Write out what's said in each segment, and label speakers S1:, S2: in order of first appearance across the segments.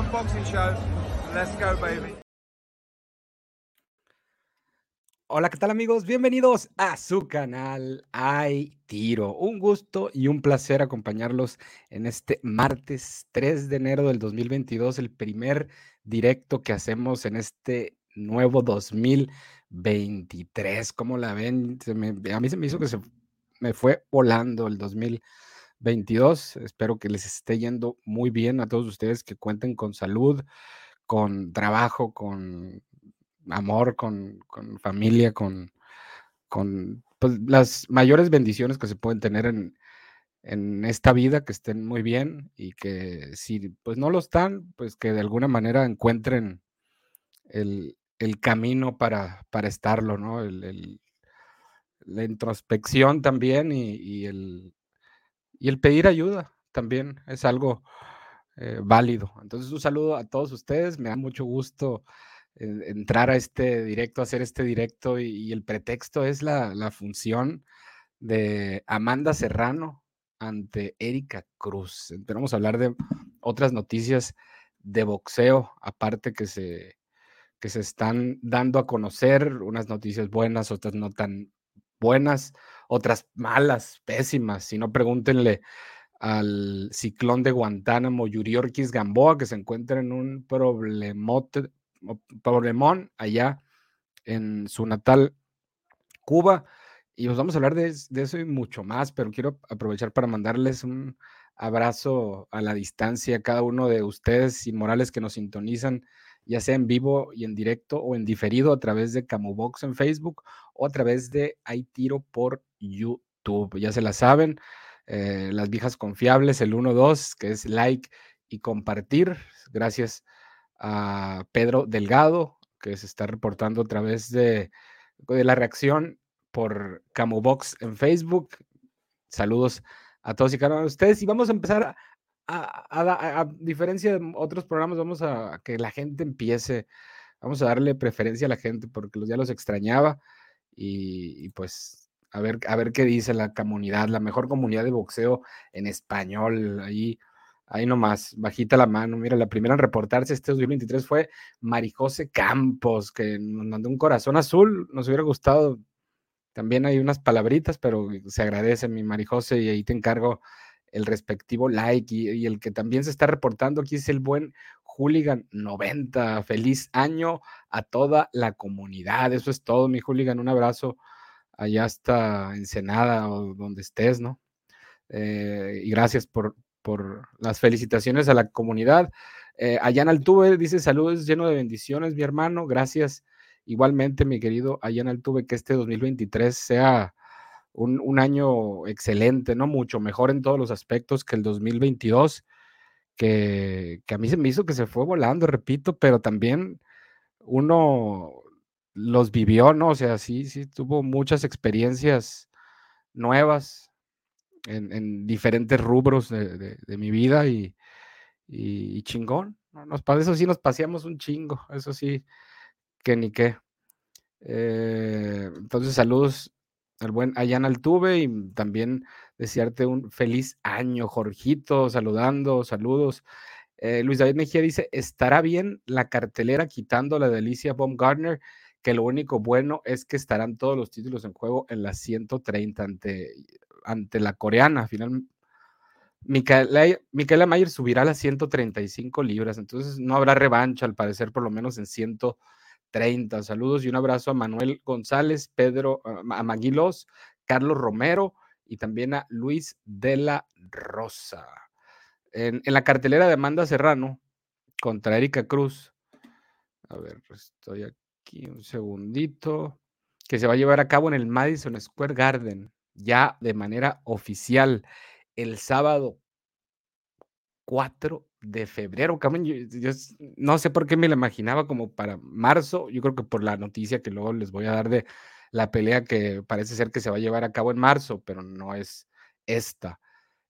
S1: Hero, number one boxing show. Let's go, baby.
S2: Hola, ¿qué tal amigos? Bienvenidos a su canal Hay Tiro. Un gusto y un placer acompañarlos en este martes 3 de enero del 2022, el primer directo que hacemos en este nuevo 2023. ¿Cómo la ven? a mí se me hizo que se me fue volando el 2022. Espero que les esté yendo muy bien a todos ustedes que cuenten con salud, con trabajo, con amor, con, familia, con, con pues, las mayores bendiciones que se pueden tener en, en esta vida, que estén muy bien y que si pues no lo están, pues que de alguna manera encuentren el, camino para, para estarlo, ¿no? El, la introspección también y, el, y el pedir ayuda también es algo eh, válido. Entonces un saludo a todos ustedes, me da mucho gusto entrar a este directo, hacer este directo y, el pretexto es la, función de Amanda Serrano ante Erika Cruz. Vamos hablar de otras noticias de boxeo, aparte que se, que se están dando a conocer, unas noticias buenas, otras no tan buenas, otras malas, pésimas. Si no, pregúntenle al ciclón de Guantánamo, Yuriorquis Gamboa, que se encuentra en un problemote problemón allá en su natal Cuba. Y os vamos a hablar de, eso y mucho más, pero quiero aprovechar para mandarles un abrazo a la distancia a cada uno de ustedes y morales que nos sintonizan, ya sea en vivo y en directo o en diferido a través de Camubox en Facebook o a través de Hay Tiro por YouTube. Ya se la saben, eh, las viejas confiables, el 1-2, que es like y compartir. Gracias a Pedro Delgado, que se está reportando a través de, la reacción por Camubox en Facebook. Saludos a todos y cada uno de ustedes. Y vamos a empezar a, a, diferencia de otros programas, vamos a, que la gente empiece, vamos a darle preferencia a la gente porque ya los extrañaba y, y, pues a ver, a ver qué dice la comunidad, la mejor comunidad de boxeo en español. Ahí Ahí nomás, bajita la mano. Mira, la primera en reportarse este 2023 fue Marijose Campos, que nos mandó un corazón azul. Nos hubiera gustado. También hay unas palabritas, pero se agradece, mi Marijose, y ahí te encargo el respectivo like. Y, el que también se está reportando aquí es el buen Hooligan 90. Feliz año a toda la comunidad. Eso es todo, mi Hooligan. Un abrazo allá hasta Ensenada o donde estés, ¿no? Eh, y gracias por, por las felicitaciones a la comunidad. Eh, Altuve dice saludos lleno de bendiciones, mi hermano. Gracias. Igualmente, mi querido Ayana Altuve, que este 2023 sea un, año excelente, ¿no? Mucho mejor en todos los aspectos que el 2022, que, que a mí se me hizo que se fue volando, repito, pero también uno los vivió, ¿no? O sea, sí, sí, tuvo muchas experiencias nuevas, en, diferentes rubros de, mi vida y, chingón. Nos, eso sí nos paseamos un chingo, eso sí, que ni qué. Eh, entonces, saludos al buen Ayan Altuve y también desearte un feliz año, Jorgito, saludando, saludos. Eh, Luis David Mejía dice, ¿estará bien la cartelera quitando la delicia Baumgartner? Que lo único bueno es que estarán todos los títulos en juego en las 130 ante ante la coreana. Final, Micaela, Mayer subirá a las 135 libras, entonces no habrá revancha al parecer, por lo menos en 130. Saludos y un abrazo a Manuel González, Pedro, a Maguilos, Carlos Romero y también a Luis de la Rosa. En, en la cartelera de Amanda Serrano contra Erika Cruz. A ver, estoy aquí un segundito. Que se va a llevar a cabo en el Madison Square Garden ya de manera oficial el sábado 4 de febrero. yo, no sé por qué me la imaginaba como para marzo. Yo creo que por la noticia que luego les voy a dar de la pelea que parece ser que se va a llevar a cabo en marzo, pero no es esta.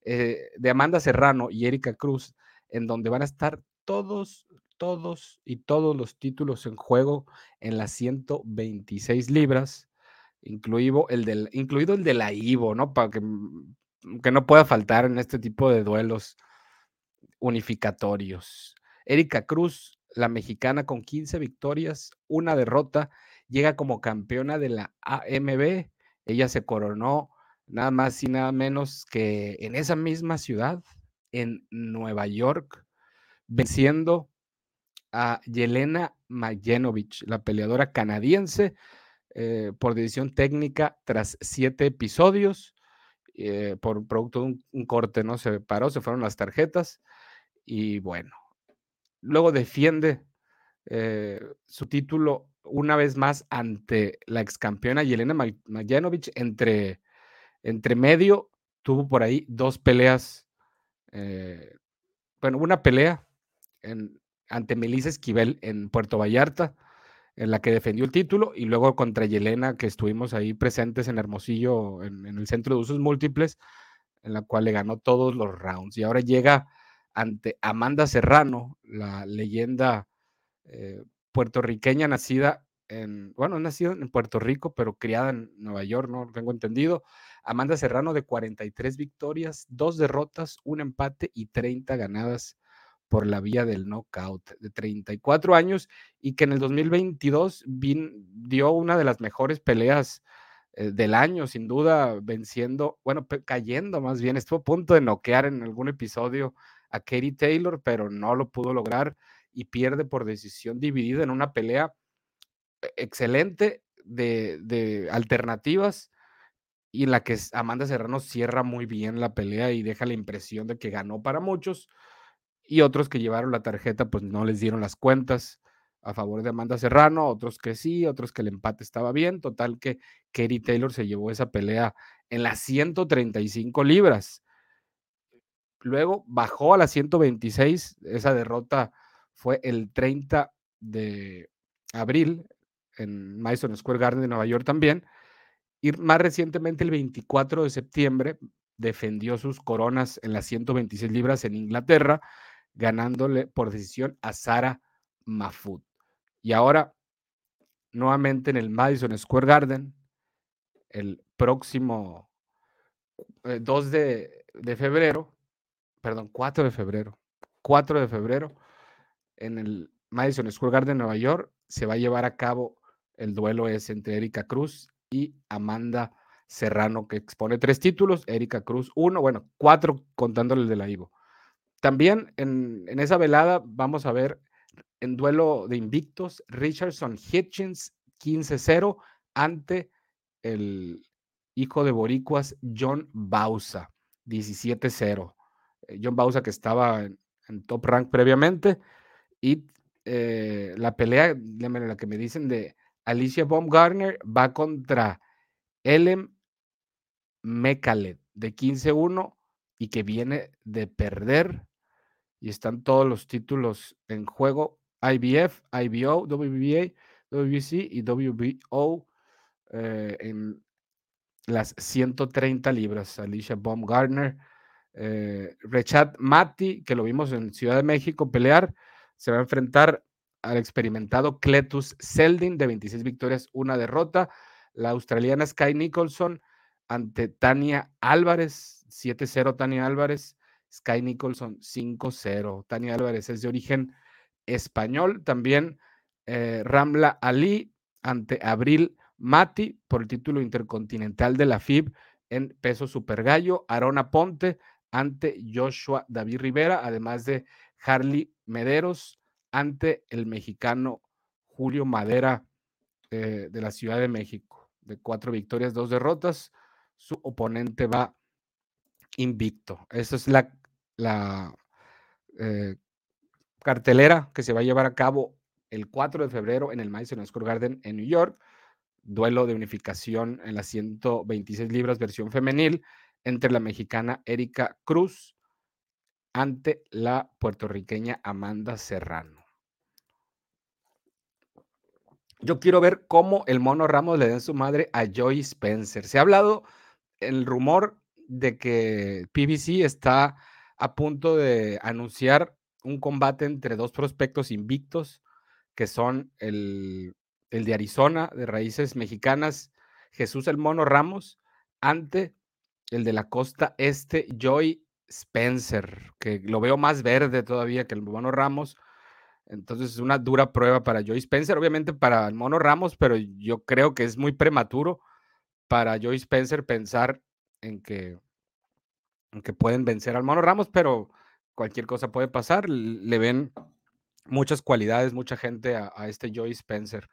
S2: Eh, de Amanda Serrano y Erika Cruz, en donde van a estar todos, todos y todos los títulos en juego en las 126 libras incluido el, del, incluido el de la Ivo, ¿no? Para que, mm, que no pueda faltar en este tipo de duelos. Unificatorios. Erika Cruz, la mexicana con 15 victorias, una derrota, llega como campeona de la AMB. Ella se coronó nada más y nada menos que en esa misma ciudad, en Nueva York, venciendo a Yelena Majenovic, la peleadora canadiense, eh, por decisión técnica tras siete episodios. Eh, por producto de un, corte, ¿no? Se paró, se fueron las tarjetas y bueno, luego defiende eh, su título una vez más ante la ex campeona Yelena Majanovic. Entre, entre medio tuvo por ahí dos peleas, eh, bueno, una pelea en, ante Melissa Esquivel en Puerto Vallarta en la que defendió el título, y luego contra Yelena, que estuvimos ahí presentes en Hermosillo, en, el centro de usos múltiples, en la cual le ganó todos los rounds. Y ahora llega ante Amanda Serrano, la leyenda eh, puertorriqueña nacida en, bueno, nacida en Puerto Rico, pero criada en Nueva York, ¿no? Tengo entendido. Amanda Serrano de 43 victorias, dos derrotas, un empate y 30 ganadas por la vía del knockout de 34 años y que en el 2022 dio una de las mejores peleas eh, del año, sin duda, venciendo, bueno, cayendo más bien, estuvo a punto de noquear en algún episodio a Katie Taylor, pero no lo pudo lograr y pierde por decisión dividida en una pelea e-, excelente de, de alternativas y en la que Amanda Serrano cierra muy bien la pelea y deja la impresión de que ganó para muchos y otros que llevaron la tarjeta pues no les dieron las cuentas a favor de Amanda Serrano, otros que sí, otros que el empate estaba bien, total que Katie Taylor se llevó esa pelea en las 135 libras. Luego bajó a las 126, esa derrota fue el 30 de abril en Madison Square Garden de Nueva York también, y más recientemente el 24 de septiembre defendió sus coronas en las 126 libras en Inglaterra, ganándole por decisión a Sara Mafut. Y ahora, nuevamente en el Madison Square Garden, el próximo 2 eh, de, febrero, perdón, 4 de febrero, 4 de febrero, en el Madison Square Garden, Nueva York, se va a llevar a cabo el duelo es entre Erika Cruz y Amanda Serrano, que expone tres títulos, Erika Cruz uno, bueno, cuatro contándole el de la Ivo. También en, esa velada vamos a ver en duelo de invictos Richardson Hitchens 15-0 ante el hijo de Boricuas John Bausa 17-0. Eh, John Bausa que estaba en, top rank previamente y eh, la pelea, la que me dicen de Alicia Baumgartner va contra Ellen Mekalet de 15-1 y que viene de perder y están todos los títulos en juego. IBF, IBO, WBA, WBC y WBO eh, en las 130 libras. Alicia Baumgartner, eh, Richard Mati, que lo vimos en Ciudad de México pelear, se va a enfrentar al experimentado Cletus Seldin de 26 victorias, una derrota. La australiana Sky Nicholson ante Tania Álvarez, 7-0 Tania Álvarez. Sky Nicholson 5-0. Tania Álvarez es de origen español. También eh, Ramla Ali ante Abril Mati por el título intercontinental de la FIB en peso super gallo. Arona Ponte ante Joshua David Rivera, además de Harley Mederos ante el mexicano Julio Madera eh, de la Ciudad de México. De cuatro victorias, dos derrotas. Su oponente va invicto. Esa es la la eh, cartelera que se va a llevar a cabo el 4 de febrero en el Madison Square Garden en New York. Duelo de unificación en las 126 libras versión femenil entre la mexicana Erika Cruz ante la puertorriqueña Amanda Serrano. Yo quiero ver cómo el mono Ramos le da su madre a Joy Spencer. Se ha hablado el rumor de que PBC está a punto de anunciar un combate entre dos prospectos invictos, que son el, de Arizona, de raíces mexicanas, Jesús el Mono Ramos, ante el de la costa este, Joy Spencer, que lo veo más verde todavía que el Mono Ramos. Entonces es una dura prueba para Joey Spencer, obviamente para el Mono Ramos, pero yo creo que es muy prematuro para Joey Spencer pensar en que, en que pueden vencer al Mono Ramos, pero cualquier cosa puede pasar. Le ven muchas cualidades, mucha gente a, este Joey Spencer.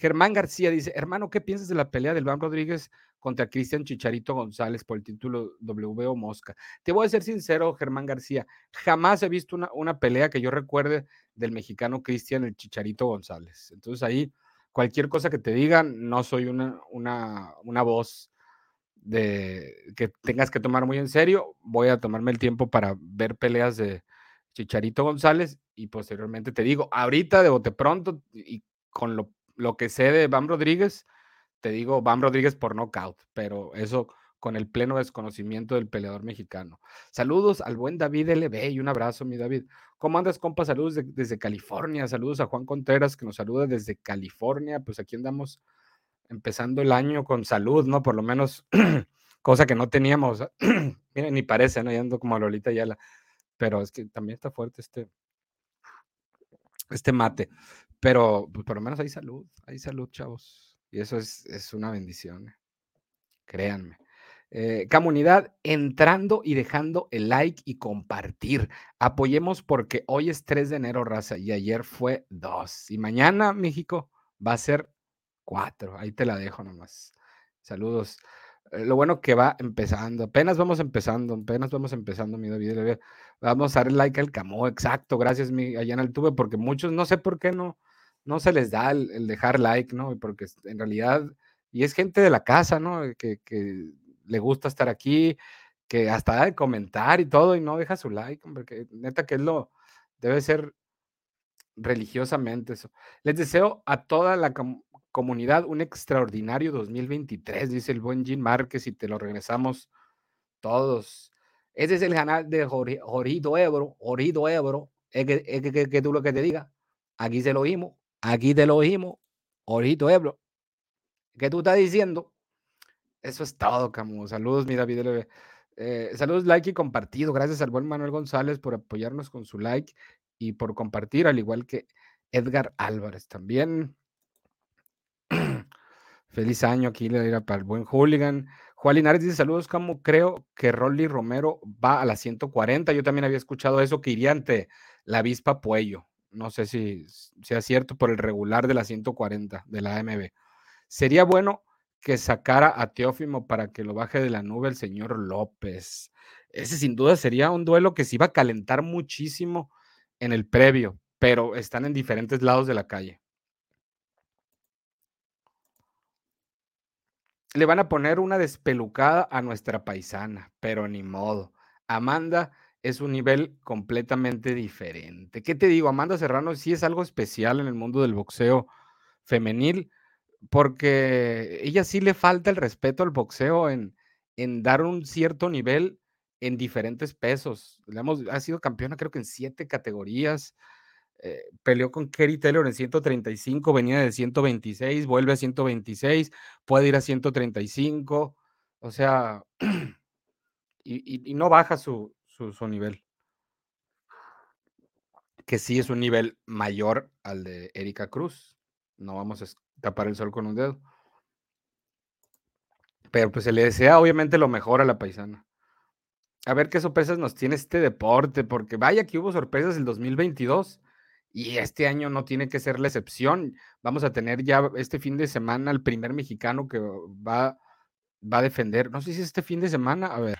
S2: Germán García dice, hermano, ¿qué piensas de la pelea del Bam Rodríguez contra Cristian Chicharito González por el título WBO Mosca? Te voy a ser sincero, Germán García, jamás he visto una, una pelea que yo recuerde del mexicano Cristian el Chicharito González. Entonces ahí, cualquier cosa que te digan, no soy una, una, una voz de que tengas que tomar muy en serio. Voy a tomarme el tiempo para ver peleas de Chicharito González y posteriormente te digo, ahorita de bote pronto y con lo lo que sé de Bam Rodríguez, te digo Bam Rodríguez por knockout, pero eso con el pleno desconocimiento del peleador mexicano. Saludos al buen David LB y un abrazo, mi David. ¿Cómo andas, compa? Saludos desde California. Saludos a Juan Contreras, que nos saluda desde California. Pues aquí andamos empezando el año con salud, ¿no? Por lo menos, cosa que no teníamos. Miren, ni parece, ¿no? Ya ando como a Lolita Yala. Pero es que también está fuerte este, este mate. Pero pues, por lo menos hay salud, hay salud, chavos. Y eso es, es una bendición. Eh, créanme. Eh, comunidad, entrando y dejando el like y compartir. Apoyemos porque hoy es 3 de enero, raza, y ayer fue 2. Y mañana, México, va a ser 4. Ahí te la dejo nomás. Saludos. Eh, lo bueno que va empezando, apenas vamos empezando, apenas vamos empezando, mi David. Vamos a dar like al camo, exacto, gracias, mi, allá en el tube, porque muchos, no sé por qué no, no se les da el, dejar like, ¿no? Porque en realidad, y es gente de la casa, ¿no? Que, le gusta estar aquí, que hasta da de comentar y todo, y no deja su like, porque neta que es lo, debe ser religiosamente eso. Les deseo a toda la comunidad un extraordinario 2023, dice el buen Jim Márquez, y te lo regresamos todos. Ese es el canal de Jorito Ebro, Jorito Ebro, es que, es que, que, tú lo que te diga, aquí se lo oímos, aquí te lo oímos, Jorito Ebro. ¿Qué tú estás diciendo? Eso es todo, Camus. Saludos, mi David eh, saludos, like y compartido. Gracias al buen Manuel González por apoyarnos con su like y por compartir, al igual que Edgar Álvarez también. Feliz año aquí le para el buen hooligan. Juan Linares dice saludos, como creo que Rolly Romero va a la 140. Yo también había escuchado eso, que iría ante la avispa Puello. No sé si sea cierto por el regular de la 140 de la AMB. Sería bueno que sacara a Teófimo para que lo baje de la nube el señor López. Ese sin duda sería un duelo que se iba a calentar muchísimo en el previo, pero están en diferentes lados de la calle. Le van a poner una despelucada a nuestra paisana, pero ni modo. Amanda es un nivel completamente diferente. ¿Qué te digo? Amanda Serrano sí es algo especial en el mundo del boxeo femenil, porque ella sí le falta el respeto al boxeo en, en dar un cierto nivel en diferentes pesos. ha sido campeona creo que en siete categorías. Eh, peleó con Kerry Taylor en 135, venía de 126, vuelve a 126, puede ir a 135, o sea, y no baja su, su, nivel. Que sí es un nivel mayor al de Erika Cruz. No vamos a tapar el sol con un dedo. Pero pues se le desea obviamente lo mejor a la paisana. A ver qué sorpresas nos tiene este deporte, porque vaya que hubo sorpresas el 2022 y este año no tiene que ser la excepción. Vamos a tener ya este fin de semana el primer mexicano que va, va a defender. No sé si es este fin de semana. A ver,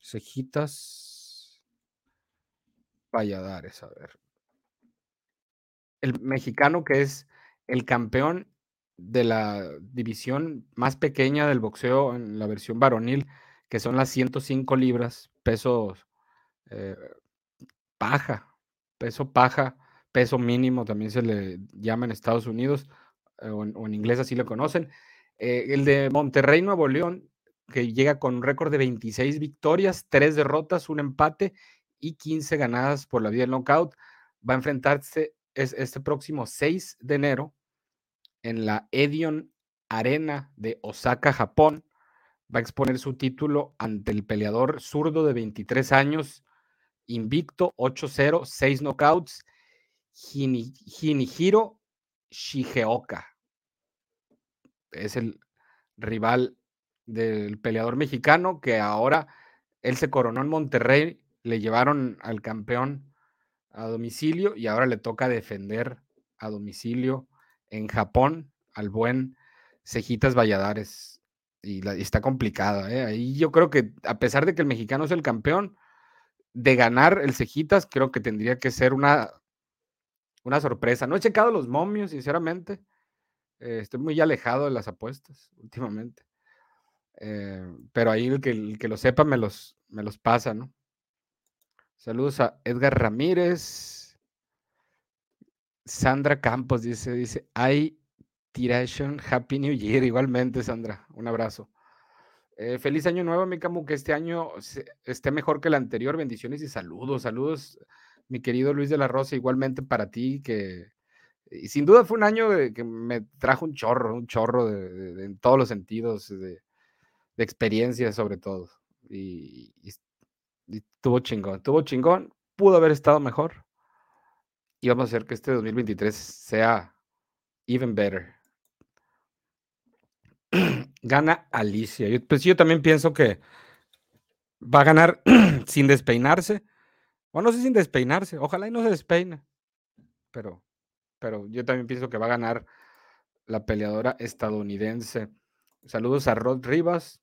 S2: cejitas. Valladares, a ver. El mexicano que es el campeón de la división más pequeña del boxeo en la versión varonil, que son las 105 libras, peso eh, paja, peso paja, peso mínimo, también se le llama en Estados Unidos, eh, o, en, inglés así lo conocen. Eh, el de Monterrey, Nuevo León, que llega con un récord de 26 victorias, 3 derrotas, un empate y 15 ganadas por la vía del knockout. Va a enfrentarse este próximo 6 de enero en la Edion Arena de Osaka, Japón, va a exponer su título ante el peleador zurdo de 23 años, invicto, 8-0, 6 knockouts, Hinihiro Shigeoka. Es el rival del peleador mexicano que ahora él se coronó en Monterrey, le llevaron al campeón a domicilio y ahora le toca defender a domicilio en Japón al buen Cejitas Valladares. Y, está complicada. ¿eh? Ahí yo creo que a pesar de que el mexicano es el campeón, de ganar el Cejitas, creo que tendría que ser una, una sorpresa. No he checado los momios, sinceramente. Eh, estoy muy alejado de las apuestas últimamente. Eh, pero ahí el que, el que, lo sepa me los, me los pasa, ¿no? Saludos a Edgar Ramírez. Sandra Campos dice, dice, hay tiration, Happy New Year. Igualmente, Sandra, un abrazo. Eh, feliz año nuevo, mi Camu, que este año esté mejor que el anterior. Bendiciones y saludos. Saludos, mi querido Luis de la Rosa, igualmente para ti, que y sin duda fue un año que me trajo un chorro, un chorro de, en todos los sentidos, de, de experiencia sobre todo. Y, tuvo chingón, tuvo chingón, pudo haber estado mejor. Y vamos a hacer que este 2023 sea even better. Gana Alicia. Yo, pues yo también pienso que va a ganar sin despeinarse. O no sé sin despeinarse. Ojalá y no se despeine. Pero, pero yo también pienso que va a ganar la peleadora estadounidense. Saludos a Rod Rivas.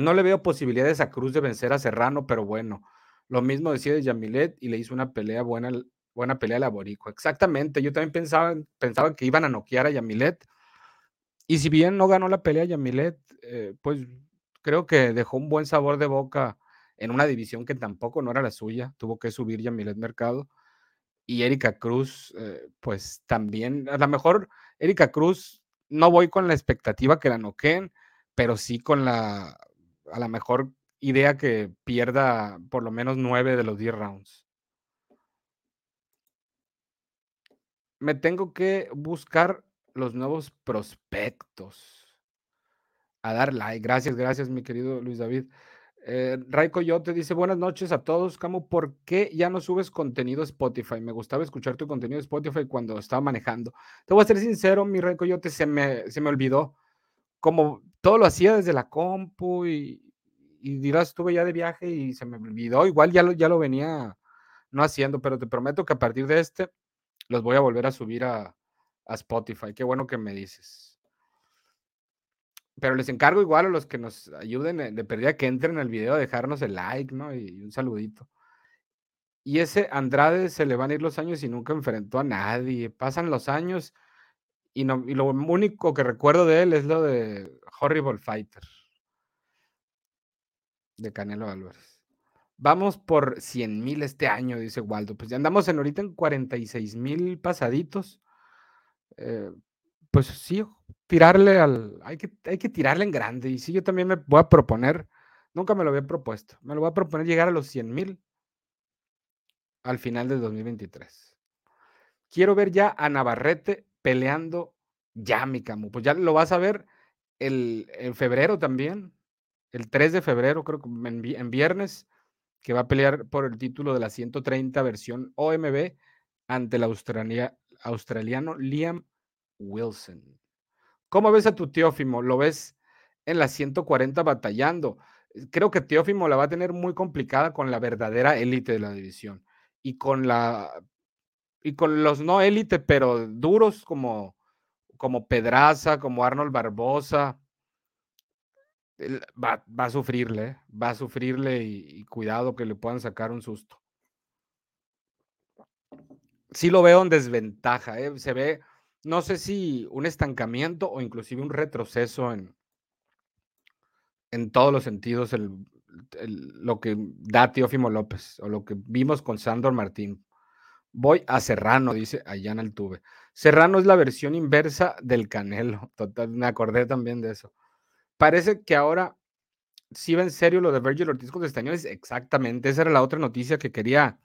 S2: No le veo posibilidades a Cruz de vencer a Serrano, pero bueno, lo mismo decía de Yamilet y le hizo una pelea buena, buena pelea a la Borico. Exactamente, yo también pensaba, pensaba que iban a noquear a Yamilet. Y si bien no ganó la pelea Yamilet, eh, pues creo que dejó un buen sabor de boca en una división que tampoco no era la suya. Tuvo que subir Yamilet Mercado. Y Erika Cruz, eh, pues también, a lo mejor Erika Cruz, no voy con la expectativa que la noqueen, pero sí con la a la mejor idea que pierda por lo menos nueve de los 10 rounds. Me tengo que buscar los nuevos prospectos. A dar like. Gracias, gracias, mi querido Luis David. Eh, Ray Coyote dice: Buenas noches a todos. Camo, ¿por qué ya no subes contenido Spotify? Me gustaba escuchar tu contenido Spotify cuando estaba manejando. Te voy a ser sincero, mi Ray Coyote, se me, se me olvidó como todo lo hacía desde la compu y, dirás, estuve ya de viaje y se me olvidó, igual ya lo, ya lo venía no haciendo, pero te prometo que a partir de este los voy a volver a subir a, Spotify. Qué bueno que me dices. Pero les encargo igual a los que nos ayuden de perdida que entren al video, dejarnos el like, ¿no? Y un saludito. Y ese Andrade se le van a ir los años y nunca enfrentó a nadie. Pasan los años y, no, lo único que recuerdo de él es lo de Horrible Fighter de Canelo Álvarez. Vamos por 100 mil este año, dice Waldo. Pues ya andamos en ahorita en 46 mil pasaditos. Eh, pues sí, tirarle al. Hay que, hay que tirarle en grande. Y sí, yo también me voy a proponer. Nunca me lo había propuesto. Me lo voy a proponer llegar a los 100 mil al final del 2023. Quiero ver ya a Navarrete peleando ya, mi Camu. Pues ya lo vas a ver el, en febrero también, el 3 de febrero, creo que en, viernes, que va a pelear por el título de la 130 versión OMB ante el australiano Liam Wilson. ¿Cómo ves a tu Teófimo? ¿Lo ves en la 140 batallando? Creo que Teófimo la va a tener muy complicada con la verdadera élite de la división y con la y con los no élite, pero duros como, como Pedraza, como Arnold Barbosa, va, a sufrirle, va a sufrirle y, cuidado que le puedan sacar un susto. Sí lo veo en desventaja, ¿eh? se ve, no sé si un estancamiento o inclusive un retroceso en, en todos los sentidos, lo que da Teófimo López o lo que vimos con Sandor Martín. Voy a Serrano, dice Ayana Altuve. Serrano es la versión inversa del Canelo. Total, me acordé también de eso. Parece que ahora sí va en serio lo de Virgil Ortiz con Estañones. Exactamente. Esa era la otra noticia que quería,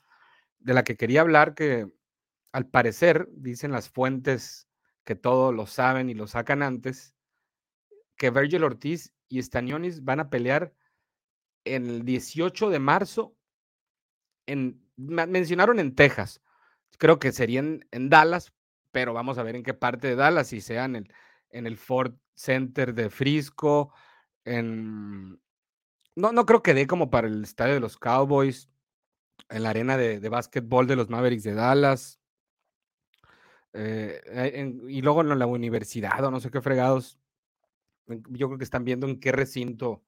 S2: de la que quería hablar, que al parecer, dicen las fuentes que todo lo saben y lo sacan antes, que Virgil Ortiz y Stanionis van a pelear el 18 de marzo. En, mencionaron en Texas. Creo que serían en Dallas, pero vamos a ver en qué parte de Dallas, si sea en el, en el Ford Center de Frisco, en... No, no creo que dé como para el estadio de los Cowboys, en la arena de, de básquetbol de los Mavericks de Dallas. Eh, y luego en la universidad o no sé qué fregados. Yo creo que están viendo en qué recinto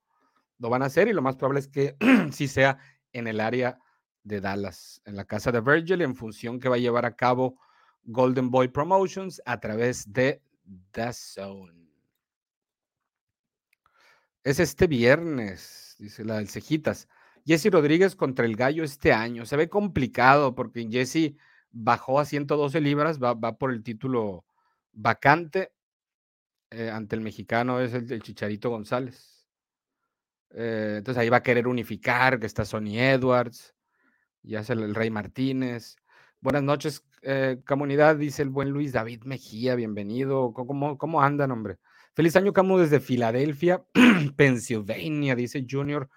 S2: lo van a hacer y lo más probable es que sí sea en el área de Dallas, en la casa de Virgil, en función que va a llevar a cabo Golden Boy Promotions a través de The Zone. Es este viernes, dice la del Cejitas. Jesse Rodríguez contra el Gallo este año. Se ve complicado porque Jesse bajó a 112 libras, va, por el título vacante eh, ante el mexicano, es el, Chicharito González. Eh, entonces ahí va a querer unificar, que está Sonny Edwards, ya es el, Rey Martínez. Buenas noches, eh, comunidad, dice el buen Luis David Mejía, bienvenido. ¿Cómo, cómo andan, hombre? Feliz año, Camu, desde Filadelfia, Pennsylvania, dice Junior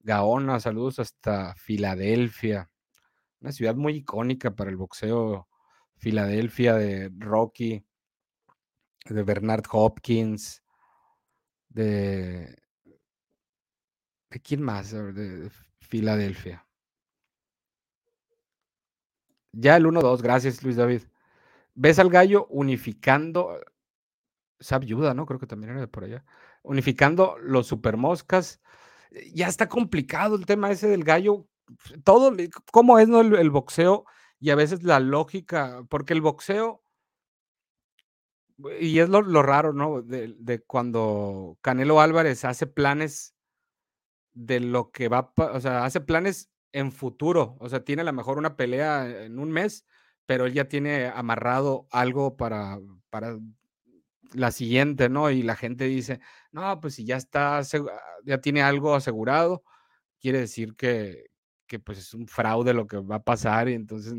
S2: Gaona. Saludos hasta Filadelfia una ciudad muy icónica para el boxeo, Filadelfia, de Rocky, de Bernard Hopkins, de... ¿De quién más? De Filadelfia. Ya el 1-2, gracias Luis David. ¿Ves al gallo unificando? Sab Yuda, ¿no? Creo que también era de por allá. Unificando los supermoscas. Ya está complicado el tema ese del gallo todo, cómo es ¿no? el, boxeo y a veces la lógica, porque el boxeo, y es lo, raro, ¿no? De, cuando Canelo Álvarez hace planes de lo que va, o sea, hace planes en futuro, o sea, tiene a lo mejor una pelea en un mes, pero él ya tiene amarrado algo para, para la siguiente, ¿no? Y la gente dice, no, pues si ya está, ya tiene algo asegurado, quiere decir que, que pues es un fraude lo que va a pasar y entonces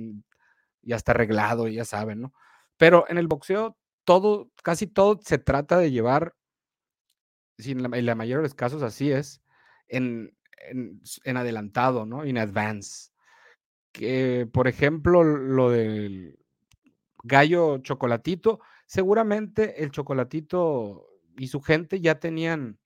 S2: ya está arreglado, ya saben, ¿no? Pero en el boxeo todo, casi todo se trata de llevar, en la, mayoría de los casos así es, en, en, adelantado, ¿no? En advance. Que, por ejemplo, lo del gallo chocolatito, seguramente el chocolatito y su gente ya tenían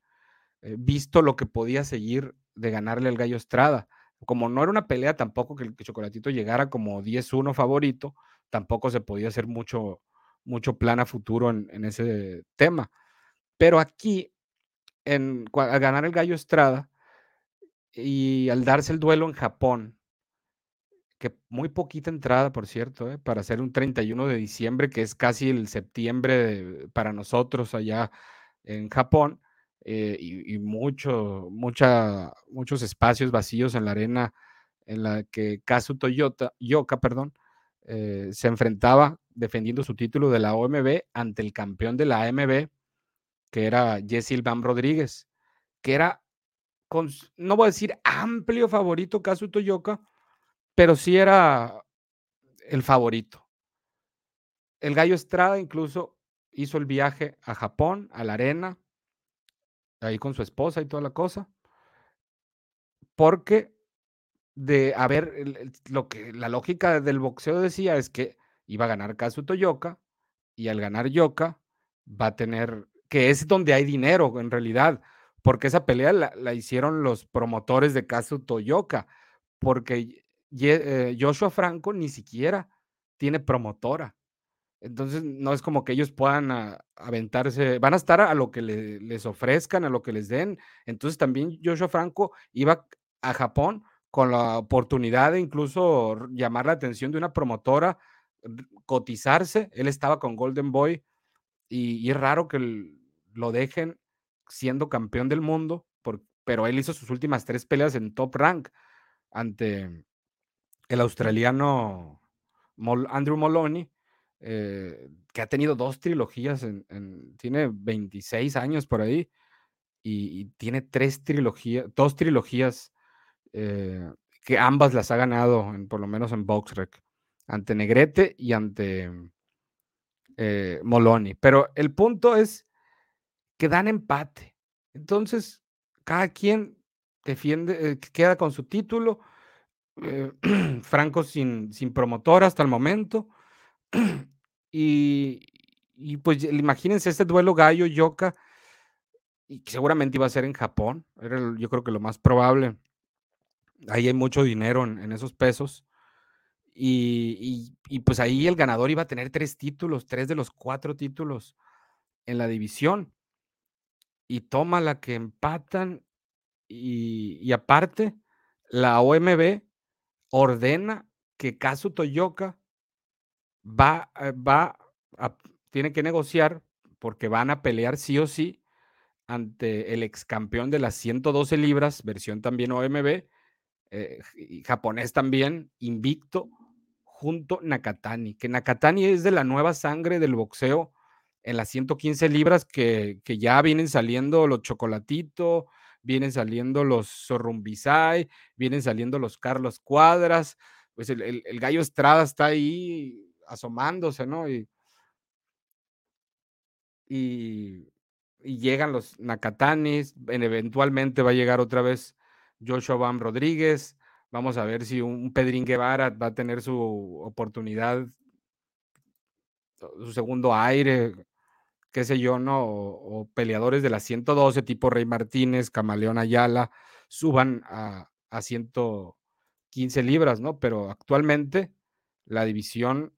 S2: eh, visto lo que podía seguir de ganarle al gallo Estrada como no era una pelea tampoco que el Chocolatito llegara como 10-1 favorito, tampoco se podía hacer mucho, mucho plan a futuro en, ese tema. Pero aquí, en, al ganar el Gallo Estrada y al darse el duelo en Japón, que muy poquita entrada, por cierto, ¿eh? para hacer un 31 de diciembre, que es casi el septiembre para nosotros allá en Japón, eh, y, mucho, mucha, muchos espacios vacíos en la arena en la que Kazu Toyota, Yoka perdón, eh, se enfrentaba defendiendo su título de la OMB ante el campeón de la AMB, que era Jesse Bam Rodríguez, que era, no voy a decir amplio favorito Kazu Toyoka, pero sí era el favorito. El Gallo Estrada incluso hizo el viaje a Japón, a la arena, ahí con su esposa y toda la cosa, porque de haber, lo que la lógica del boxeo decía es que iba a ganar Kazuto Yoka y al ganar Yoka va a tener, que es donde hay dinero en realidad, porque esa pelea la, hicieron los promotores de Kazuto Yoka, porque eh, Joshua Franco ni siquiera tiene promotora. Entonces, no es como que ellos puedan aventarse, van a estar a, lo que les ofrezcan, a lo que les den. Entonces, también Joshua Franco iba a Japón con la oportunidad de incluso llamar la atención de una promotora, cotizarse. Él estaba con Golden Boy y, es raro que lo dejen siendo campeón del mundo, pero él hizo sus últimas tres peleas en top rank ante el australiano Andrew Moloney eh, que ha tenido dos trilogías, en, tiene 26 años por ahí, y, tiene tres trilogías, dos trilogías eh, que ambas las ha ganado, en, por lo menos en BoxRec, ante Negrete y ante eh, Moloni. Pero el punto es que dan empate. Entonces, cada quien defiende, eh, queda con su título. Eh, Franco sin, sin promotor hasta el momento. y, y, pues imagínense este duelo gallo-yoka, y seguramente iba a ser en Japón. Era yo creo que lo más probable. Ahí hay mucho dinero en, esos pesos. Y, y, pues ahí el ganador iba a tener tres títulos, tres de los cuatro títulos en la división. Y toma la que empatan. Y, y aparte, la OMB ordena que Kazu Toyoka va, eh, va a, tiene que negociar porque van a pelear sí o sí ante el ex campeón de las 112 libras, versión también OMB, eh, japonés también, invicto, junto Nakatani, que Nakatani es de la nueva sangre del boxeo en las 115 libras que, que ya vienen saliendo los chocolatitos, vienen saliendo los Sorrumbisai, vienen saliendo los Carlos Cuadras, pues el, el, Gallo Estrada está ahí asomándose, ¿no? Y, y, llegan los Nakatanis, eventualmente va a llegar otra vez Joshua Van Rodríguez, vamos a ver si un Pedrín Guevara va a tener su oportunidad, su segundo aire, qué sé yo, ¿no? O, peleadores de la 112, tipo Rey Martínez, Camaleón Ayala, suban a, a 115 libras, ¿no? Pero actualmente la división,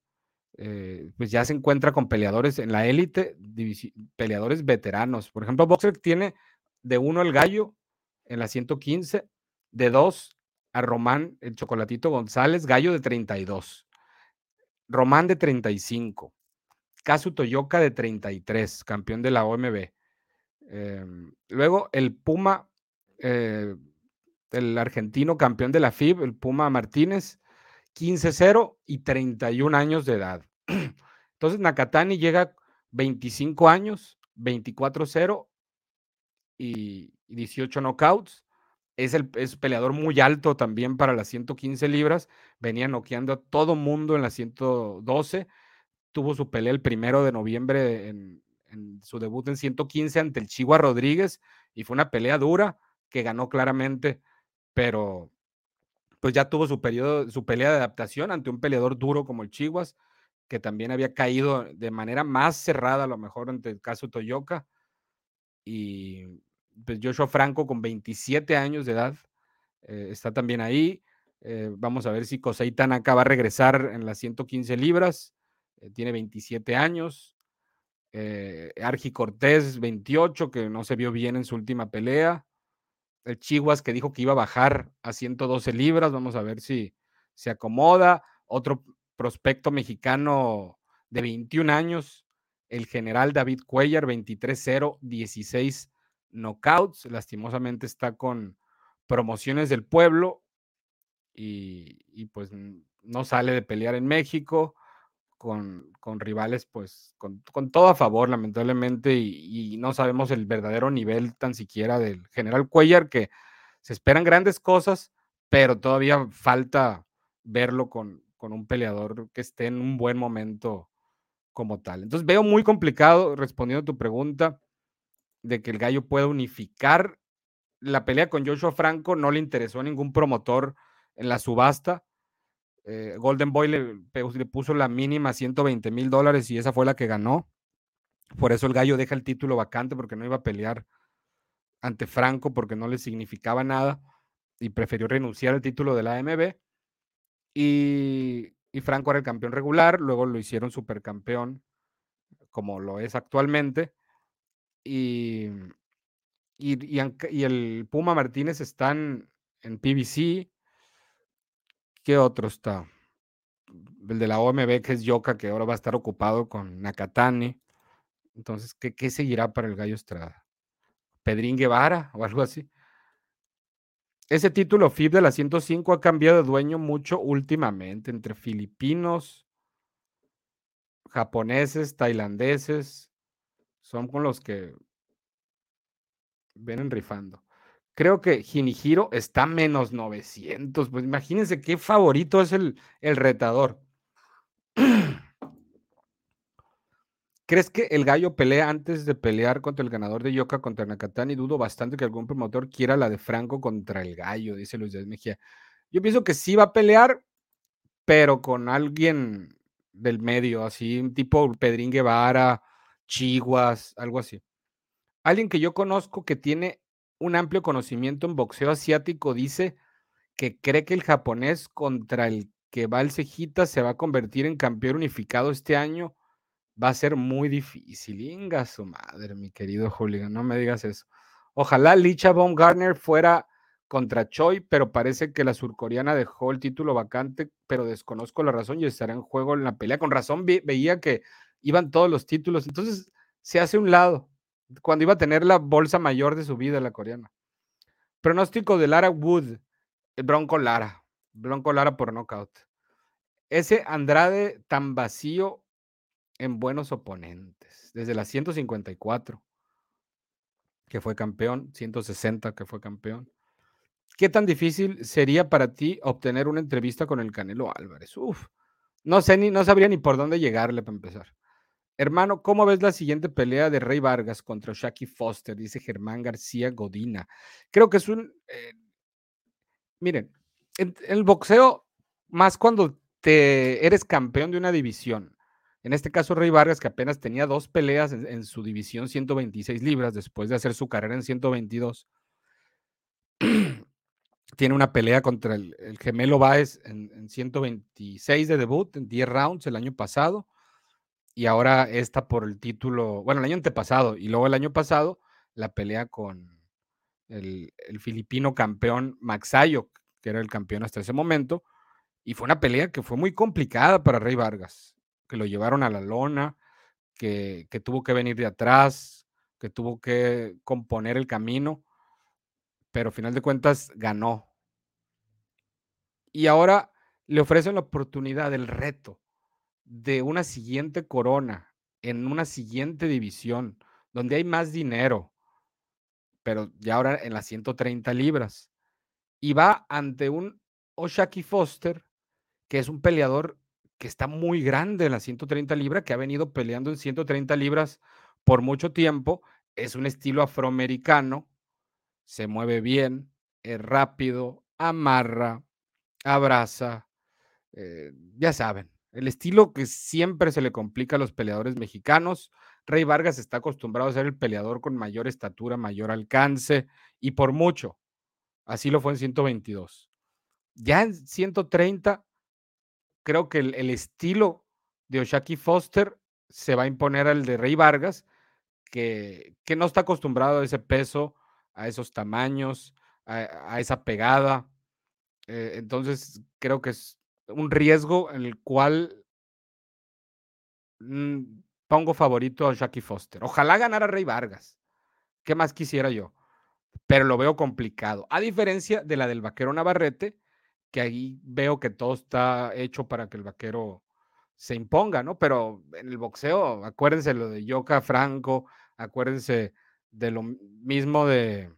S2: eh, pues ya se encuentra con peleadores en la élite, peleadores veteranos. Por ejemplo, Boxer tiene de uno el gallo en la 115, de dos a Román, el Chocolatito González, gallo de 32, Román de 35. Kazu Toyoka de 33, campeón de la OMB. Em, luego el Puma, eh, el argentino campeón de la FIB, el Puma Martínez, 15-0 y 31 años de edad. Entonces Nakatani llega 25 años, 24-0 y 18 knockouts. Es el es peleador muy alto también para las 115 libras. Venía noqueando a todo mundo en las 112 tuvo su pelea el primero de noviembre en, su debut en 115 ante el Chihuahua Rodríguez y fue una pelea dura que ganó claramente, pero pues ya tuvo su periodo, su pelea de adaptación ante un peleador duro como el Chihuahua, que también había caído de manera más cerrada a lo mejor ante el caso Toyoka. Y pues Joshua Franco con 27 años de edad eh, está también ahí. Eh, vamos a ver si Kosei Tanaka va a regresar en las 115 libras. Eh, tiene 27 años. Eh, Argi Cortés, 28, que no se vio bien en su última pelea. El Chihuas, que dijo que iba a bajar a 112 libras. Vamos a ver si se acomoda. Otro prospecto mexicano de 21 años, el general David Cuellar, 23-0, 16 knockouts. Lastimosamente está con promociones del pueblo y, y, pues no sale de pelear en México con, rivales, pues, con, con, todo a favor, lamentablemente, y, no sabemos el verdadero nivel tan siquiera del general Cuellar, que se esperan grandes cosas, pero todavía falta verlo con, con un peleador que esté en un buen momento como tal. Entonces veo muy complicado, respondiendo a tu pregunta, de que el gallo pueda unificar la pelea con Joshua Franco, no le interesó a ningún promotor en la subasta eh, Golden Boy le, puso la mínima 120 mil dólares y esa fue la que ganó. Por eso el gallo deja el título vacante porque no iba a pelear ante Franco porque no le significaba nada y prefirió renunciar al título de la AMB. Y, Franco era el campeón regular, luego lo hicieron supercampeón como lo es actualmente. Y, el Puma Martínez están en PBC, ¿Qué otro está? El de la OMB, que es Yoka, que ahora va a estar ocupado con Nakatani. Entonces, ¿qué, qué seguirá para el Gallo Estrada? ¿Pedrín Guevara o algo así? Ese título FIB de la 105 ha cambiado de dueño mucho últimamente entre filipinos, japoneses, tailandeses. Son con los que vienen rifando. Creo que Jinihiro está menos 900. Pues imagínense qué favorito es el, el retador. ¿Crees que el gallo pelea antes de pelear contra el ganador de Yoka contra Nakatani? Dudo bastante que algún promotor quiera la de Franco contra el gallo, dice Luis Díaz Mejía. Yo pienso que sí va a pelear, pero con alguien del medio, así, un tipo Pedrín Guevara, Chiguas, algo así. Alguien que yo conozco que tiene un amplio conocimiento en boxeo asiático dice que cree que el japonés contra el que va el Cejita se va a convertir en campeón unificado este año. Va a ser muy difícil. Inga su madre, mi querido Julián, no me digas eso. Ojalá Licha Baumgartner fuera contra Choi, pero parece que la surcoreana dejó el título vacante, pero desconozco la razón y estará en juego en la pelea. Con razón veía que iban todos los títulos, entonces se hace un lado, cuando iba a tener la bolsa mayor de su vida la coreana. Pronóstico de Lara Wood, el Bronco Lara, Bronco Lara por knockout. Ese Andrade tan vacío en buenos oponentes, desde la 154, que fue campeón, 160, que fue campeón. ¿Qué tan difícil sería para ti obtener una entrevista con el Canelo Álvarez? Uf, no sé ni, no sabría ni por dónde llegarle para empezar. Hermano, ¿cómo ves la siguiente pelea de Rey Vargas contra Shaki Foster? Dice Germán García Godina. Creo que es un. Eh, miren, en, el boxeo, más cuando te eres campeón de una división. En este caso, Rey Vargas, que apenas tenía dos peleas en, en su división 126 libras después de hacer su carrera en 122 tiene una pelea contra el, gemelo Baez en, 126 de debut, en 10 rounds el año pasado, y ahora esta por el título, bueno, el año antepasado, y luego el año pasado la pelea con el, filipino campeón Maxayo, que era el campeón hasta ese momento, y fue una pelea que fue muy complicada para Rey Vargas, que lo llevaron a la lona, que, que tuvo que venir de atrás, que tuvo que componer el camino, pero al final de cuentas ganó. Y ahora le ofrecen la oportunidad, el reto de una siguiente corona en una siguiente división donde hay más dinero, pero ya ahora en las 130 libras. Y va ante un Oshaki Foster, que es un peleador que está muy grande en las 130 libras, que ha venido peleando en 130 libras por mucho tiempo. Es un estilo afroamericano, se mueve bien, es rápido, amarra, abraza, eh, ya saben, el estilo que siempre se le complica a los peleadores mexicanos. Rey Vargas está acostumbrado a ser el peleador con mayor estatura, mayor alcance y por mucho. Así lo fue en 122. Ya en 130, creo que el, estilo de Oshaki Foster se va a imponer al de Rey Vargas, que, que no está acostumbrado a ese peso, a esos tamaños, a esa pegada. Eh, entonces, creo que es un riesgo en el cual mm, pongo favorito a Jackie Foster. Ojalá ganara Rey Vargas. ¿Qué más quisiera yo? Pero lo veo complicado. A diferencia de la del vaquero Navarrete, que ahí veo que todo está hecho para que el vaquero se imponga, ¿no? Pero en el boxeo, acuérdense lo de Yoka Franco, acuérdense de lo mismo de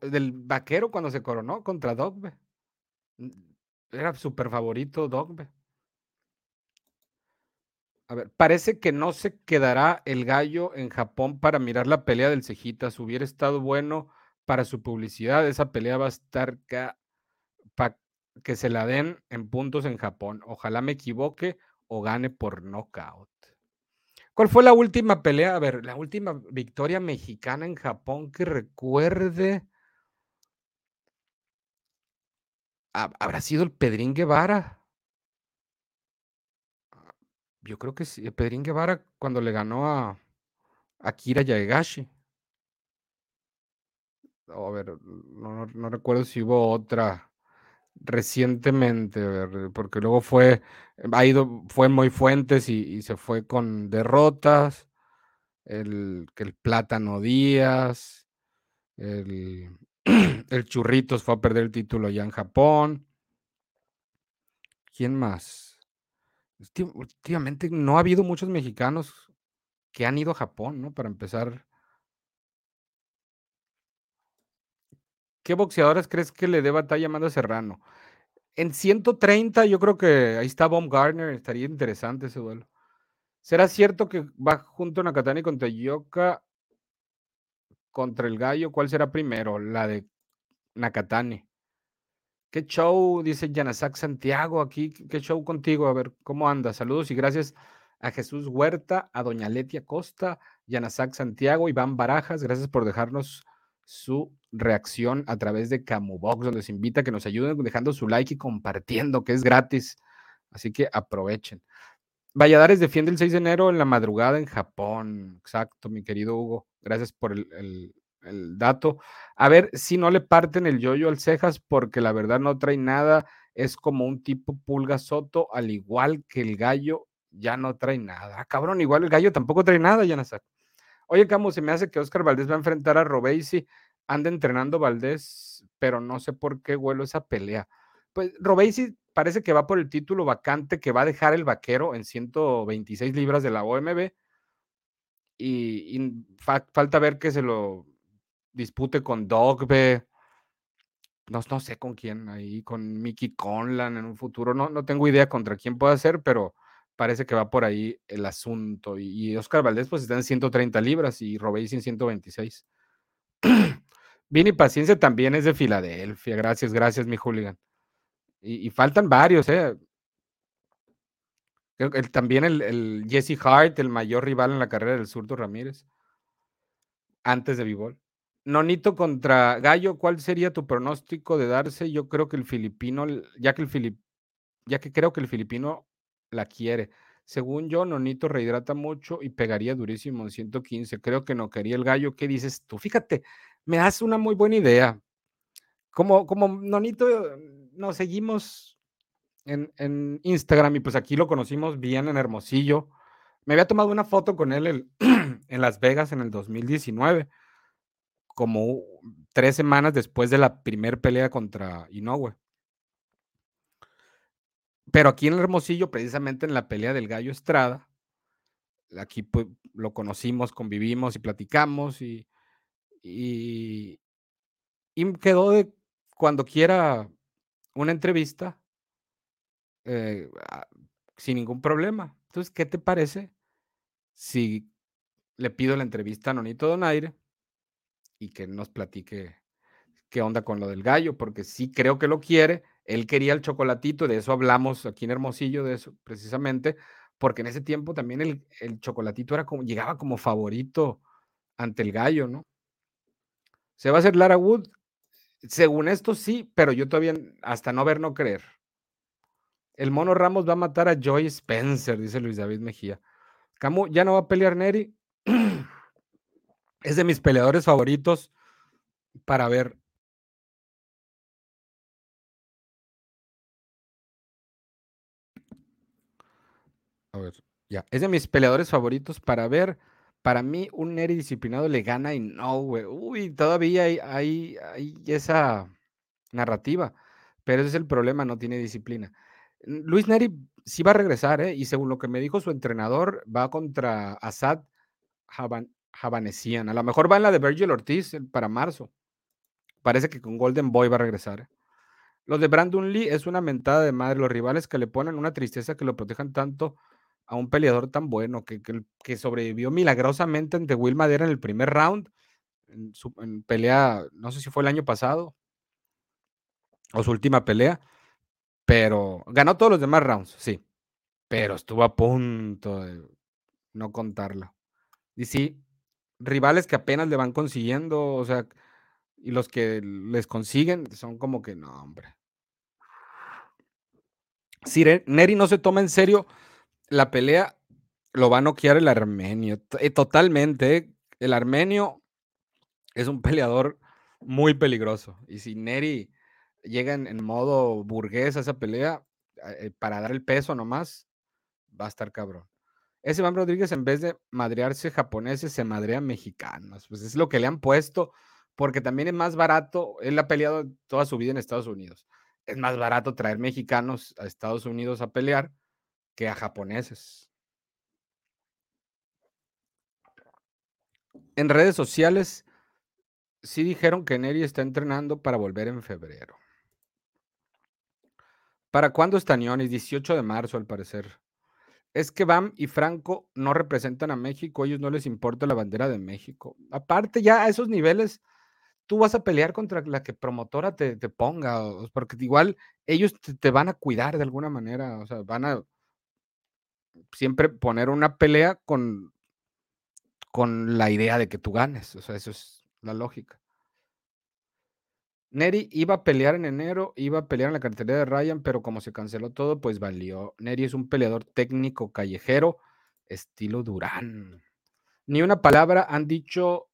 S2: del vaquero cuando se coronó contra Dogbe. Era súper favorito Dogbe. A ver, parece que no se quedará el gallo en Japón para mirar la pelea del Cejitas. Hubiera estado bueno para su publicidad. Esa pelea va a estar para que se la den en puntos en Japón. Ojalá me equivoque o gane por knockout. ¿Cuál fue la última pelea? A ver, la última victoria mexicana en Japón que recuerde. ¿Habrá sido el Pedrín Guevara? Yo creo que sí, el Pedrín Guevara cuando le ganó a Akira Yaegashi. a ver, no, recuerdo si hubo otra recientemente, porque luego fue, ha ido, fue muy fuentes y, se fue con derrotas, el, el Plátano Díaz, el, el Churritos fue a perder el título allá en Japón. ¿Quién más? Últimamente no ha habido muchos mexicanos que han ido a Japón, ¿no? Para empezar. ¿Qué boxeadoras crees que le dé batalla a Serrano? En 130, yo creo que ahí está Baumgartner, estaría interesante ese duelo. ¿Será cierto que va junto Nakatani contra Yoka contra el gallo? ¿Cuál será primero? La de Nakatani. ¿Qué show? Dice Yanasak Santiago aquí. ¿Qué show contigo? A ver, ¿cómo anda? Saludos y gracias a Jesús Huerta, a Doña Letia Costa, Yanasak Santiago, Iván Barajas. Gracias por dejarnos su reacción a través de Camubox, donde se invita a que nos ayuden dejando su like y compartiendo, que es gratis. Así que aprovechen. Valladares defiende el 6 de enero en la madrugada en Japón. Exacto, mi querido Hugo. Gracias por el, el dato. A ver si no le parten el yoyo al cejas, porque la verdad no trae nada. Es como un tipo pulga soto, al igual que el gallo, ya no trae nada. Ah, cabrón, igual el gallo tampoco trae nada, Yanazak. Oye, Camus, se me hace que Oscar Valdés va a enfrentar a Robesi. Anda entrenando Valdés, pero no sé por qué huelo esa pelea. Pues Robesi parece que va por el título vacante que va a dejar el vaquero en 126 libras de la OMB. Y, falta ver que se lo dispute con Dogbe. No, no sé con quién ahí, con Mickey Conlan en un futuro. No, no tengo idea contra quién puede ser, pero parece que va por ahí el asunto. Y, Oscar Valdés, pues está en 130 libras y Robesi en 126. Vini Paciencia también es de Filadelfia. Gracias, gracias, mi hooligan. Y, faltan varios, ¿eh? Que también el, el, Jesse Hart, el mayor rival en la carrera del Surto Ramírez, antes de Vivol. Nonito contra Gallo, ¿cuál sería tu pronóstico de darse? Yo creo que el filipino, ya que el filip, ya que creo que el filipino la quiere. Según yo, Nonito rehidrata mucho y pegaría durísimo en 115. Creo que no quería el gallo. ¿Qué dices tú? Fíjate, me das una muy buena idea. Como, como Nonito, nos seguimos en, en, Instagram y pues aquí lo conocimos bien en Hermosillo. Me había tomado una foto con él en Las Vegas en el 2019, como tres semanas después de la primer pelea contra Inoue. Pero aquí en Hermosillo, precisamente en la pelea del Gallo Estrada, aquí pues, lo conocimos, convivimos y platicamos y, y, y quedó de cuando quiera una entrevista eh, ah, sin ningún problema. Entonces, ¿qué te parece si le pido la entrevista a Nonito Donaire y que nos platique qué onda con lo del gallo? Porque sí creo que lo quiere él quería el chocolatito, de eso hablamos aquí en Hermosillo, de eso precisamente, porque en ese tiempo también el, el chocolatito era como, llegaba como favorito ante el gallo, ¿no? ¿Se va a hacer Lara Wood? Según esto sí, pero yo todavía hasta no ver, no creer. El mono Ramos va a matar a Joy Spencer, dice Luis David Mejía. Camu, ya no va a pelear Neri. es de mis peleadores favoritos para ver. Es de mis peleadores favoritos para ver. Para mí, un Neri disciplinado le gana y no, güey. Uy, todavía hay, hay, esa narrativa. Pero ese es el problema, no tiene disciplina. Luis Neri sí va a regresar, ¿eh? Y según lo que me dijo su entrenador, va contra Assad Javanesian. A lo mejor va en la de Virgil Ortiz para marzo. Parece que con Golden Boy va a regresar. ¿eh? Lo de Brandon Lee es una mentada de madre. Los rivales que le ponen una tristeza que lo protejan tanto a un peleador tan bueno que, que, sobrevivió milagrosamente ante Will Madera en el primer round, en, su, pelea, no sé si fue el año pasado o su última pelea, pero ganó todos los demás rounds, sí, pero estuvo a punto de no contarla. Y sí, rivales que apenas le van consiguiendo, o sea, y los que les consiguen son como que no, hombre. Si Neri no se toma en serio la pelea lo va a noquear el armenio. Eh, totalmente. El armenio es un peleador muy peligroso. Y si Neri llega en, modo burgués a esa pelea, eh, para dar el peso nomás, va a estar cabrón. Ese Iván Rodríguez, en vez de madrearse japoneses, se madrea mexicanos. Pues es lo que le han puesto, porque también es más barato. Él ha peleado toda su vida en Estados Unidos. Es más barato traer mexicanos a Estados Unidos a pelear que a japoneses. En redes sociales sí dijeron que Neri está entrenando para volver en febrero. ¿Para cuándo Stanionis? 18 de marzo, al parecer. Es que Bam y Franco no representan a México, ellos no les importa la bandera de México. Aparte, ya a esos niveles, tú vas a pelear contra la que promotora te, te ponga, porque igual ellos te, te, van a cuidar de alguna manera, o sea, van a siempre poner una pelea con, con la idea de que tú ganes, o sea, eso es la lógica. Neri iba a pelear en enero, iba a pelear en la cartelera de Ryan, pero como se canceló todo, pues valió. Neri es un peleador técnico callejero, estilo Durán. Ni una palabra han dicho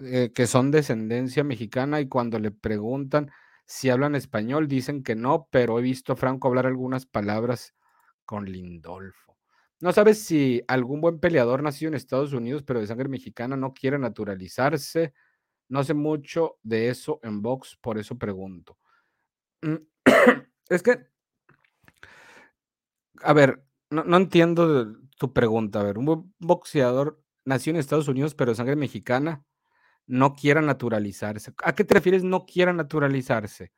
S2: eh, que son descendencia mexicana y cuando le preguntan si hablan español, dicen que no, pero he visto a Franco hablar algunas palabras con Lindolfo. No sabes si algún buen peleador nacido en Estados Unidos, pero de sangre mexicana, no quiere naturalizarse no sé mucho de eso en box, por eso pregunto. Mm, es que, a ver, no, entiendo tu pregunta. A ver, un boxeador nació en Estados Unidos, pero de sangre mexicana, no quiera naturalizarse. ¿A qué te refieres no quiera naturalizarse?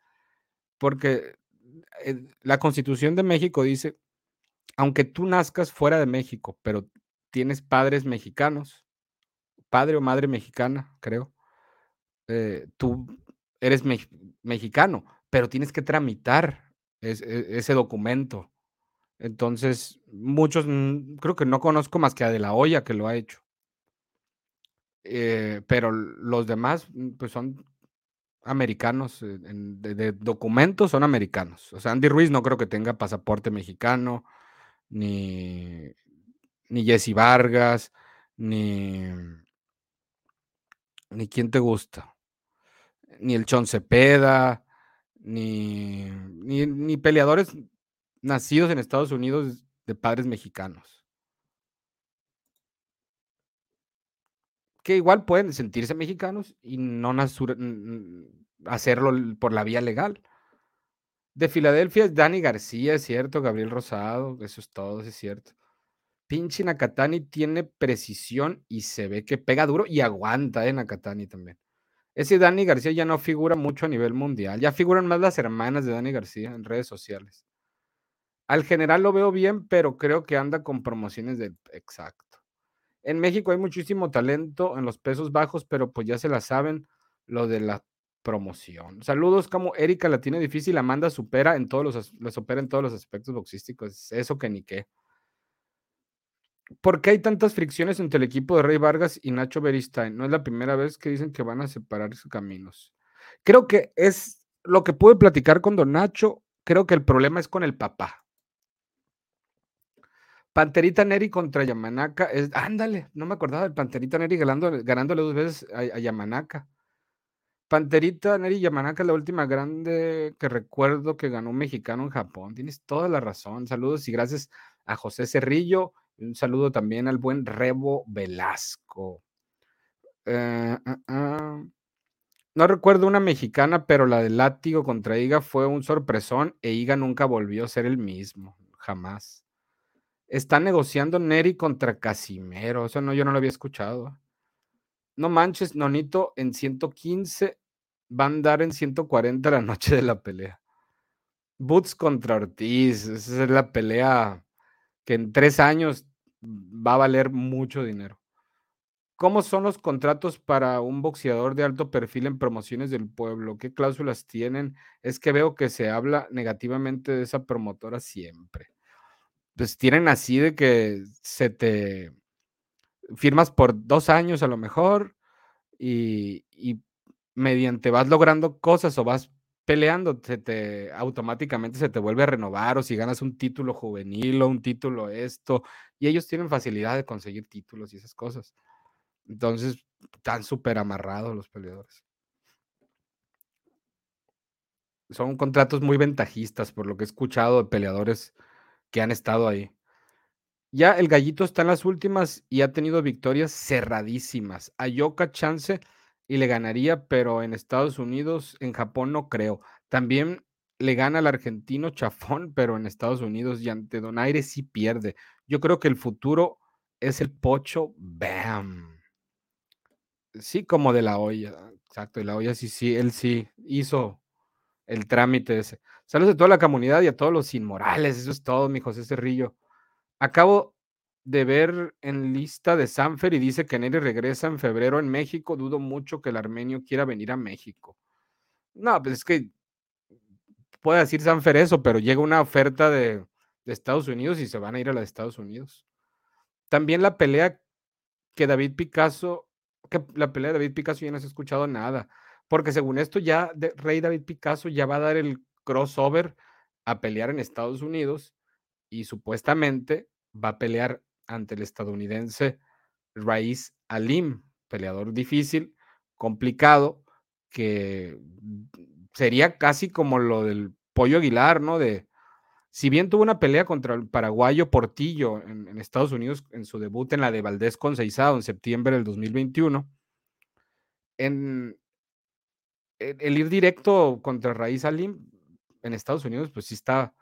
S2: Porque eh, la constitución de México dice, aunque tú nazcas fuera de México, pero tienes padres mexicanos, padre o madre mexicana, creo, eh, tú eres mexicano, pero tienes que tramitar e, ese documento. Entonces, muchos, creo que no conozco más que a De La Hoya que lo ha hecho. Eh, pero los demás, mm, pues son americanos, eh, de, documentos son americanos. O sea, Andy Ruiz no creo que tenga pasaporte mexicano, ni, ni Jesse Vargas, ni, ni quién te gusta ni el Chon Cepeda, ni, ni, peleadores nacidos en Estados Unidos de padres mexicanos. Que igual pueden sentirse mexicanos y no hacerlo por la vía legal. De Filadelfia es Dani García, es cierto, Gabriel Rosado, eso es todo, es cierto. Pinche Nakatani tiene precisión y se ve que pega duro y aguanta, ¿eh? Nakatani también. Ese Dani García ya no figura mucho a nivel mundial. Ya figuran más las hermanas de Dani García en redes sociales. Al general lo veo bien, pero creo que anda con promociones de exacto. En México hay muchísimo talento en los pesos bajos, pero pues ya se la saben lo de la promoción. Saludos, como Erika la tiene difícil, Amanda supera en todos los, la supera en todos los aspectos boxísticos. Eso que ni qué. ¿Por qué hay tantas fricciones entre el equipo de Rey Vargas y Nacho Beristain? No es la primera vez que dicen que van a separar sus caminos. Creo que es lo que pude platicar con Don Nacho. Creo que el problema es con el papá. Panterita Neri contra Yamanaka. Es, ándale, no me acordaba del Panterita Neri ganándole dos veces a, a Yamanaka. Panterita Neri Yamanaka la última grande que recuerdo que ganó un mexicano en Japón. Tienes toda la razón. Saludos y gracias a José Cerrillo un saludo también al buen Rebo Velasco. Eh, ah, ah. No recuerdo una mexicana, pero la del látigo contra Iga fue un sorpresón e Iga nunca volvió a ser el mismo, jamás. Está negociando Neri contra Casimero, eso no, yo no lo había escuchado. No manches, Nonito en 115 va a andar en 140 la noche de la pelea. Boots contra Ortiz, esa es la pelea que en tres años va a valer mucho dinero. ¿Cómo son los contratos para un boxeador de alto perfil en promociones del pueblo? ¿Qué cláusulas tienen? Es que veo que se habla negativamente de esa promotora siempre. Pues tienen así de que se te firmas por dos años a lo mejor y, mediante vas logrando cosas o vas peleando, se te automáticamente se te vuelve a renovar o si ganas un título juvenil o un título esto, y ellos tienen facilidad de conseguir títulos y esas cosas. Entonces, están súper amarrados los peleadores. Son contratos muy ventajistas, por lo que he escuchado de peleadores que han estado ahí. Ya el gallito está en las últimas y ha tenido victorias cerradísimas. A Yoka chance y le ganaría, pero en Estados Unidos, en Japón no creo. También le gana al argentino Chafón, pero en Estados Unidos y ante Donaire sí pierde. Yo creo que el futuro es el Pocho Bam. Sí, como de la olla. Exacto, de la olla sí, sí, él sí hizo el trámite ese. Saludos a toda la comunidad y a todos los inmorales. Eso es todo, mi José Cerrillo. Acabo de ver en lista de Sanfer y dice que Neri regresa en febrero en México. Dudo mucho que el armenio quiera venir a México. No, pues es que puede decir Sanfer eso, pero llega una oferta de, de Estados Unidos y se van a ir a los Estados Unidos. También la pelea que David Picasso, que la pelea de David Picasso ya no se ha escuchado nada, porque según esto ya Rey David Picasso ya va a dar el crossover a pelear en Estados Unidos y supuestamente va a pelear ante el estadounidense Raiz Alim, peleador difícil, complicado, que sería casi como lo del Pollo Aguilar, ¿no? De, si bien tuvo una pelea contra el paraguayo Portillo en, Estados Unidos en su debut en la de Valdés Conceizado en septiembre del 2021, en, el ir directo contra Raíz Alim en Estados Unidos, pues sí está,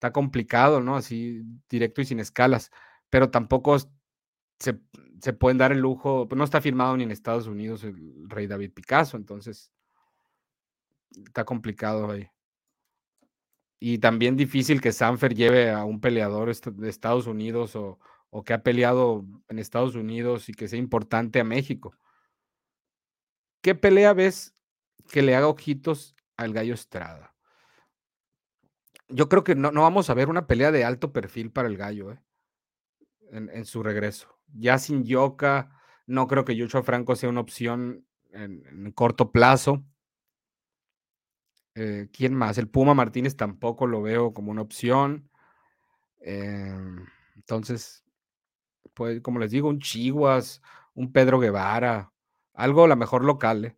S2: está complicado, ¿no? Así directo y sin escalas, pero tampoco se, se pueden dar el lujo, pues no está firmado ni en Estados Unidos el rey David Picasso, entonces está complicado ahí. Y también difícil que Sanfer lleve a un peleador de Estados Unidos o, o que ha peleado en Estados Unidos y que sea importante a México. ¿Qué pelea ves que le haga ojitos al gallo Estrada? Yo creo que no, no vamos a ver una pelea de alto perfil para el gallo ¿eh? en, su regreso. Ya sin Yoka, no creo que Joshua Franco sea una opción en corto plazo. Eh, ¿Quién más? El Puma Martínez tampoco lo veo como una opción. Em, entonces, pues, como les digo, un Chihuas, un Pedro Guevara, algo a lo mejor local.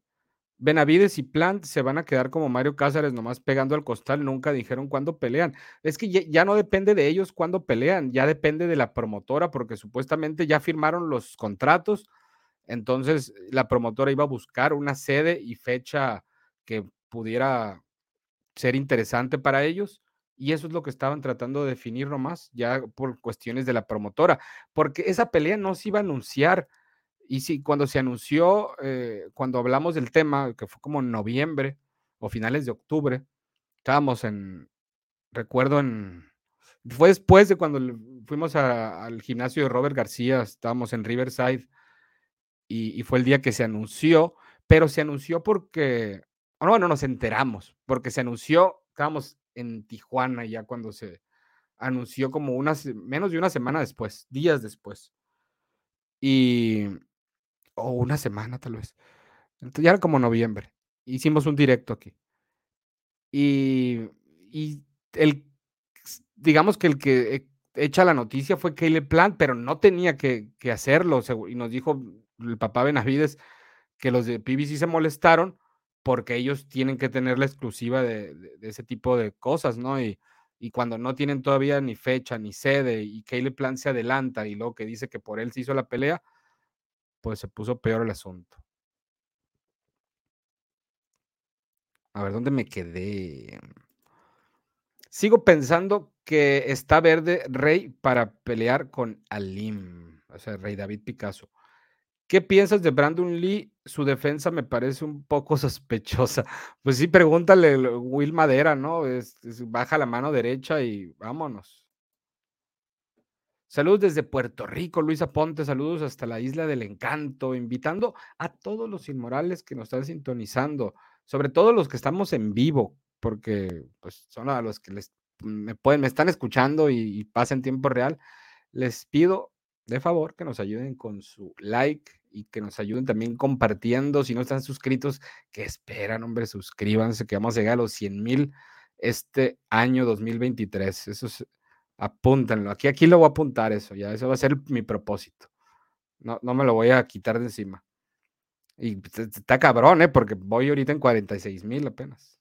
S2: Benavides y Plant se van a quedar como Mario Cázares, nomás pegando al costal, nunca dijeron cuándo pelean. Es que ya, ya, no depende de ellos cuándo pelean, ya depende de la promotora, porque supuestamente ya firmaron los contratos, entonces la promotora iba a buscar una sede y fecha que pudiera ser interesante para ellos. Y eso es lo que estaban tratando de definir nomás, ya por cuestiones de la promotora, porque esa pelea no se iba a anunciar. Y sí, cuando se anunció, eh, cuando hablamos del tema, que fue como en noviembre o finales de octubre, estábamos en, recuerdo en, fue después de cuando fuimos al gimnasio de Robert García, estábamos en Riverside, y, fue el día que se anunció, pero se anunció porque bueno, nos enteramos, porque se anunció, estábamos en Tijuana ya cuando se anunció como unas, menos de una semana después, días después. Y, o una semana tal vez. Ya era como noviembre. Hicimos un directo aquí. Y, y el, digamos que el que e, echa la noticia fue Caleb Plant, pero no tenía que, hacerlo. Y nos dijo el papá Benavides que los de PBC se molestaron porque ellos tienen que tener la exclusiva de, ese tipo de cosas, ¿no? Y, cuando no tienen todavía ni fecha ni sede y Caleb Plan se adelanta y luego que dice que por él se hizo la pelea, pues se puso peor el asunto. A ver, ¿dónde me quedé? Sigo pensando que está verde Rey para pelear con Alim, o sea, Rey David Picasso. ¿Qué piensas de Brandon Lee? Su defensa me parece un poco sospechosa. Pues sí, pregúntale Will Madera, ¿no? baja la mano derecha y vámonos. Saludos desde Puerto Rico, Luisa Ponte, saludos hasta la Isla del Encanto, invitando a todos los inmorales que nos están sintonizando, sobre todo los que estamos en vivo, porque pues, son a los que les, me, pueden, me están escuchando y, y pasa en tiempo real. Les pido de favor que nos ayuden con su like, y que nos ayuden también compartiendo. Si no están suscritos, que esperan, hombre, suscríbanse, que vamos a llegar a los 100 mil este año 2023. Eso es, apúntenlo. Aquí, aquí lo voy a apuntar eso, ya, eso va a ser mi propósito. No, no me lo voy a quitar de encima. Y pues, está cabrón, ¿eh? Porque voy ahorita en 46 mil apenas.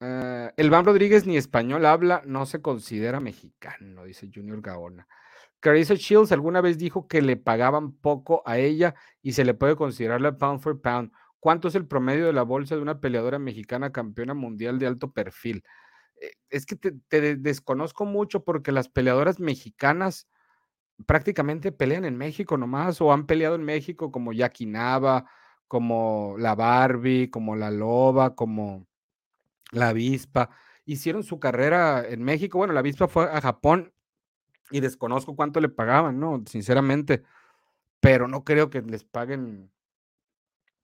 S2: Uh, Rodríguez ni español habla, no se considera mexicano, dice Junior Gaona. Carissa Shields alguna vez dijo que le pagaban poco a ella y se le puede considerar la pound for pound. ¿Cuánto es el promedio de la bolsa de una peleadora mexicana campeona mundial de alto perfil? Eh, es que te, desconozco mucho porque las peleadoras mexicanas prácticamente pelean en México nomás o han peleado en México como Jackie Nava, como la Barbie, como la Loba, como la Avispa. Hicieron su carrera en México. Bueno, la Avispa fue a Japón y desconozco cuánto le pagaban, ¿no? Sinceramente, pero no creo que les paguen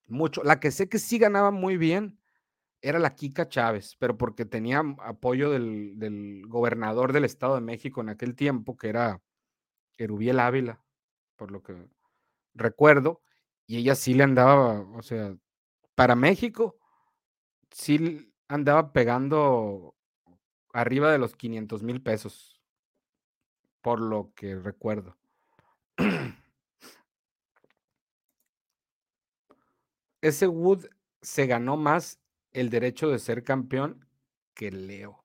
S2: mucho. La que sé que sí ganaba muy bien era la Kika Chávez, pero porque tenía apoyo del, del gobernador del Estado de México en aquel tiempo, que era Erubiel Ávila, por lo que recuerdo, y ella sí le andaba, o sea, para México, sí andaba pegando arriba de los 500 mil pesos, por lo que recuerdo. Ese Wood se ganó más el derecho de ser campeón que Leo.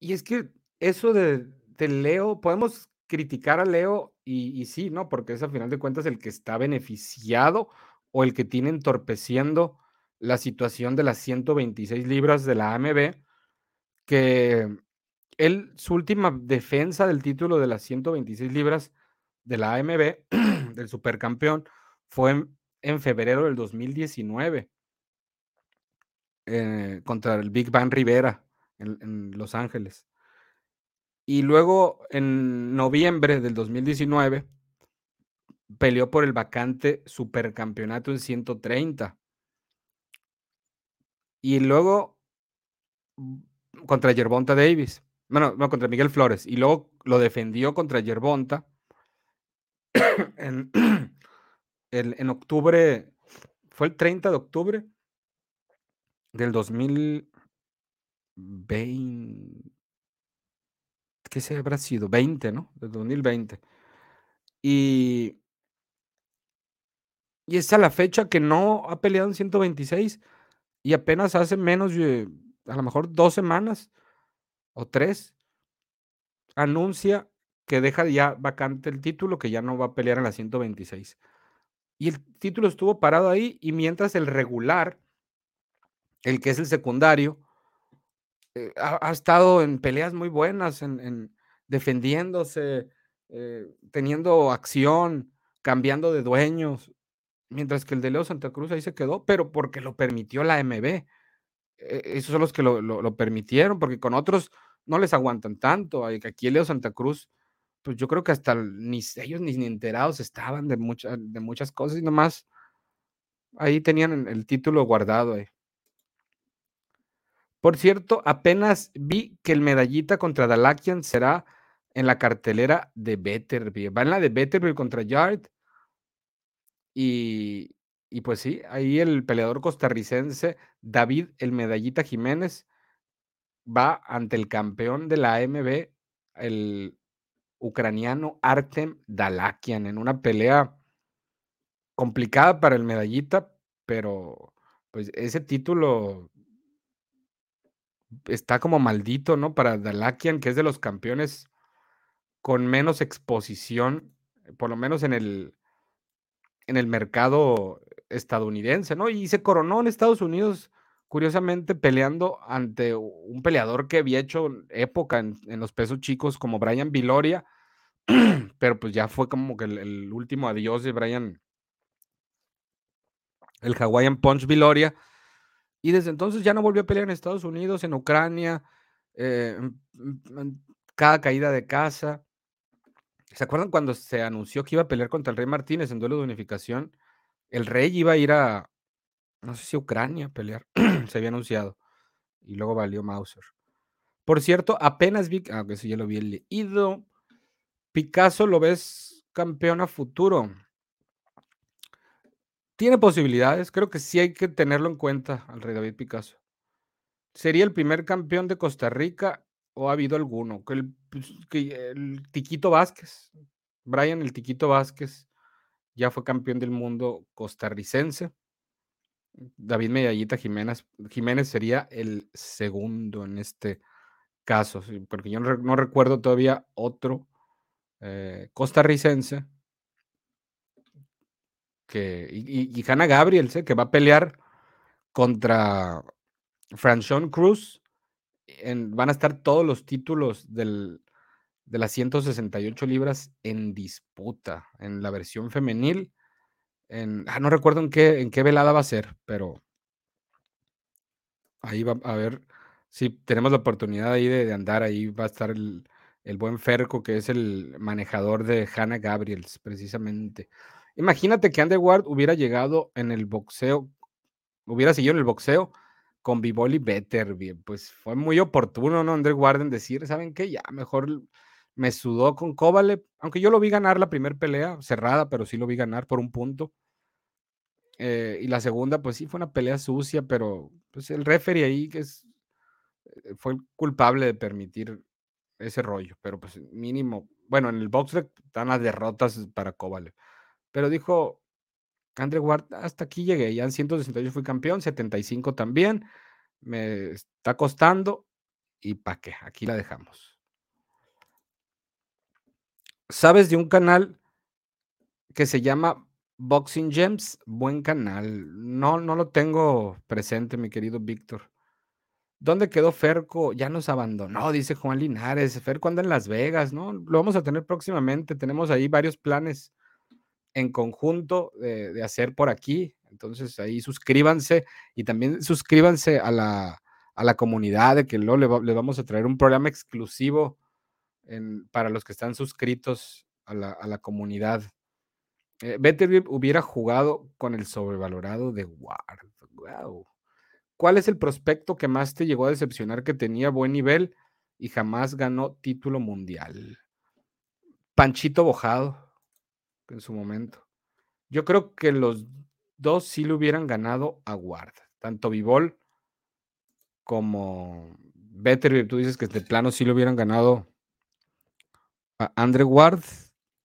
S2: Y es que eso de, Leo, podemos criticar a Leo y, y, sí, ¿no? Porque es a final de cuentas el que está beneficiado o el que tiene entorpeciendo la situación de las 126 libras de la AMB, que él, su última defensa del título de las 126 libras de la AMB, del supercampeón, fue en, febrero del 2019 eh, contra el Big Bang Rivera en, Los Ángeles. Y luego en noviembre del 2019 peleó por el vacante supercampeonato en 130. Y luego mm, contra Yerbonta Davis. Bueno, no, contra Miguel Flores. Y luego lo defendió contra Yerbonta en, en octubre. Fue el 30 de octubre del 2020. ¿Qué se habrá sido? 20, ¿no? Del 2020. Y, y es la fecha que no ha peleado en 126 y apenas hace menos de, a lo mejor dos semanas o tres, anuncia que deja ya vacante el título, que ya no va a pelear en la 126. Y el título estuvo parado ahí y mientras el regular el que es el secundario, eh, ha, estado en peleas muy buenas, en, defendiéndose, eh, teniendo acción, cambiando de dueños, mientras que el de Leo Santa Cruz ahí se quedó, pero porque lo permitió la MB. E, esos son los que lo, permitieron, porque con otros no les aguantan tanto. Aquí el Leo Santa Cruz, pues yo creo que hasta ni ellos ni, enterados estaban de, de muchas cosas y nomás ahí tenían el título guardado. Ahí. Por cierto, apenas vi que el medallita contra Dalakian será en la cartelera de Betterby. Va en la de Betterby contra Yard. Y, y pues sí, ahí el peleador costarricense David el Medallita Jiménez va ante el campeón de la AMB, el ucraniano Artem Dalakian, en una pelea complicada para el Medallita, pero pues ese título está como maldito, ¿no? Para Dalakian, que es de los campeones con menos exposición, por lo menos en el, en el mercado estadounidense, ¿no? Y se coronó en Estados Unidos, curiosamente, peleando ante un peleador que había hecho época en, los pesos chicos como Brian Viloria, pero pues ya fue como que el, el último adiós de Brian, el Hawaiian Punch Viloria y desde entonces ya no volvió a pelear en Estados Unidos, en Ucrania, eh, cada caída de casa. ¿Se acuerdan cuando se anunció que iba a pelear contra el Rey Martínez en duelo de unificación? El Rey iba a ir a, no sé si Ucrania a pelear, se había anunciado. Y luego valió Mauser. Por cierto, apenas vi, aunque ah, sí ya lo había leído, Picasso lo ves campeón a futuro. Tiene posibilidades, creo que sí hay que tenerlo en cuenta al rey David Picasso. ¿Sería el primer campeón de Costa Rica o ha habido alguno? Que el, pues, Tiquito Vázquez, Brian el Tiquito Vázquez, ya fue campeón del mundo costarricense. David Medallita Jiménez, Jiménez sería el segundo en este caso, porque yo no, recuerdo todavía otro eh, costarricense que, y, y, Hannah Gabriel, que va a pelear contra Franchon Cruz. van a estar todos los títulos del, de las 168 libras en disputa en la versión femenil. ah, no recuerdo en qué, en qué velada va a ser, pero ahí va a ver si tenemos la oportunidad ahí de, andar. Ahí va a estar el, el, buen Ferco, que es el manejador de Hannah Gabriels, precisamente. Imagínate que Underward hubiera llegado en el boxeo, hubiera seguido en el boxeo con Bivoli Better, pues fue muy oportuno, ¿no? Underward en decir, ¿saben qué? Ya mejor me sudó con Kovalev, aunque yo lo vi ganar la primera pelea, cerrada, pero sí lo vi ganar por un punto. Eh, y la segunda, pues sí fue una pelea sucia, pero pues el referee ahí que es, eh, fue culpable de permitir ese rollo, pero pues mínimo, bueno, en el box están las derrotas para Kovalev, pero dijo Andre Ward, hasta aquí llegué, ya en 168 fui campeón, 75 también, me está costando y pa' qué, aquí la dejamos. ¿Sabes de un canal que se llama Boxing Gems? Buen canal. No, no lo tengo presente, mi querido Víctor. ¿Dónde quedó Ferco? Ya nos abandonó, dice Juan Linares. Ferco anda en Las Vegas, ¿no? Lo vamos a tener próximamente. Tenemos ahí varios planes en conjunto de, hacer por aquí. Entonces ahí suscríbanse y también suscríbanse a la, a la comunidad de que luego le vamos a traer un programa exclusivo para los que están suscritos a la, comunidad. Eh, hubiera jugado con el sobrevalorado de Ward. Wow. ¿Cuál es el prospecto que más te llegó a decepcionar que tenía buen nivel y jamás ganó título mundial? Panchito Bojado, en su momento. Yo creo que los dos sí le hubieran ganado a Ward, tanto Vivol como Better. Tú dices que de plano sí le hubieran ganado a Andre Ward,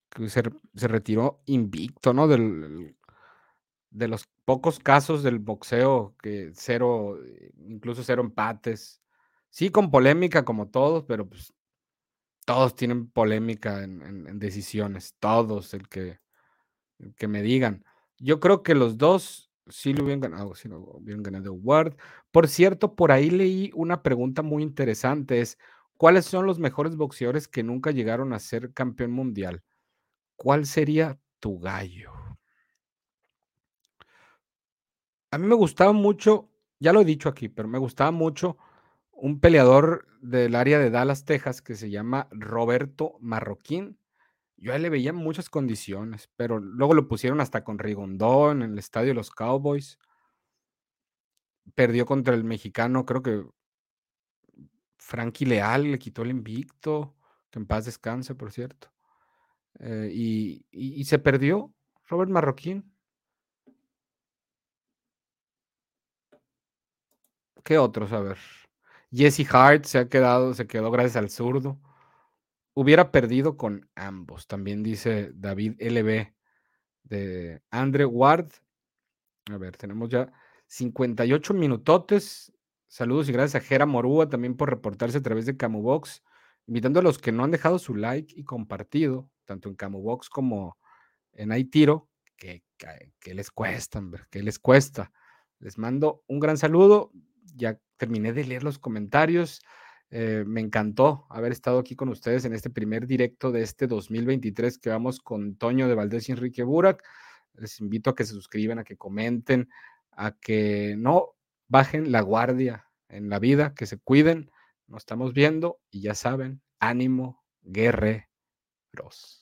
S2: que se, retiró invicto, ¿no? De los pocos casos del boxeo que cero, incluso cero empates. Sí, con polémica como todos, pero pues todos tienen polémica en, decisiones, todos, el que, que me digan. Yo creo que los dos sí lo hubieran ganado, sí lo hubieran ganado Ward. Por cierto, por ahí leí una pregunta muy interesante, es ¿Cuáles son los mejores boxeadores que nunca llegaron a ser campeón mundial? ¿Cuál sería tu gallo? A mí me gustaba mucho, ya lo he dicho aquí, pero me gustaba mucho un peleador del área de Dallas, Texas, que se llama Roberto Marroquín. Yo a él le veía muchas condiciones, pero luego lo pusieron hasta con Rigondón en el estadio de los Cowboys. Perdió contra el mexicano, creo que Frankie Leal le quitó el invicto, que en paz descanse, por cierto. Eh, y, se perdió Robert Marroquín. ¿Qué otros? A ver. Jesse Hart se ha quedado, se quedó gracias al zurdo. Hubiera perdido con ambos, también dice David LB de Andre Ward. A ver, tenemos ya 58 minutotes. Saludos y gracias a Jera Morúa también por reportarse a través de Camubox, invitando a los que no han dejado su like y compartido, tanto en Camubox como en Aitiro, que, que, les cuesta, que les cuesta. Les mando un gran saludo. Ya terminé de leer los comentarios. Eh, me encantó haber estado aquí con ustedes en este primer directo de este 2023 que vamos con Toño de Valdés y Enrique Burak. Les invito a que se suscriban, a que comenten, a que no bajen la guardia en la vida, que se cuiden. Nos estamos viendo y ya saben, ánimo, guerreros.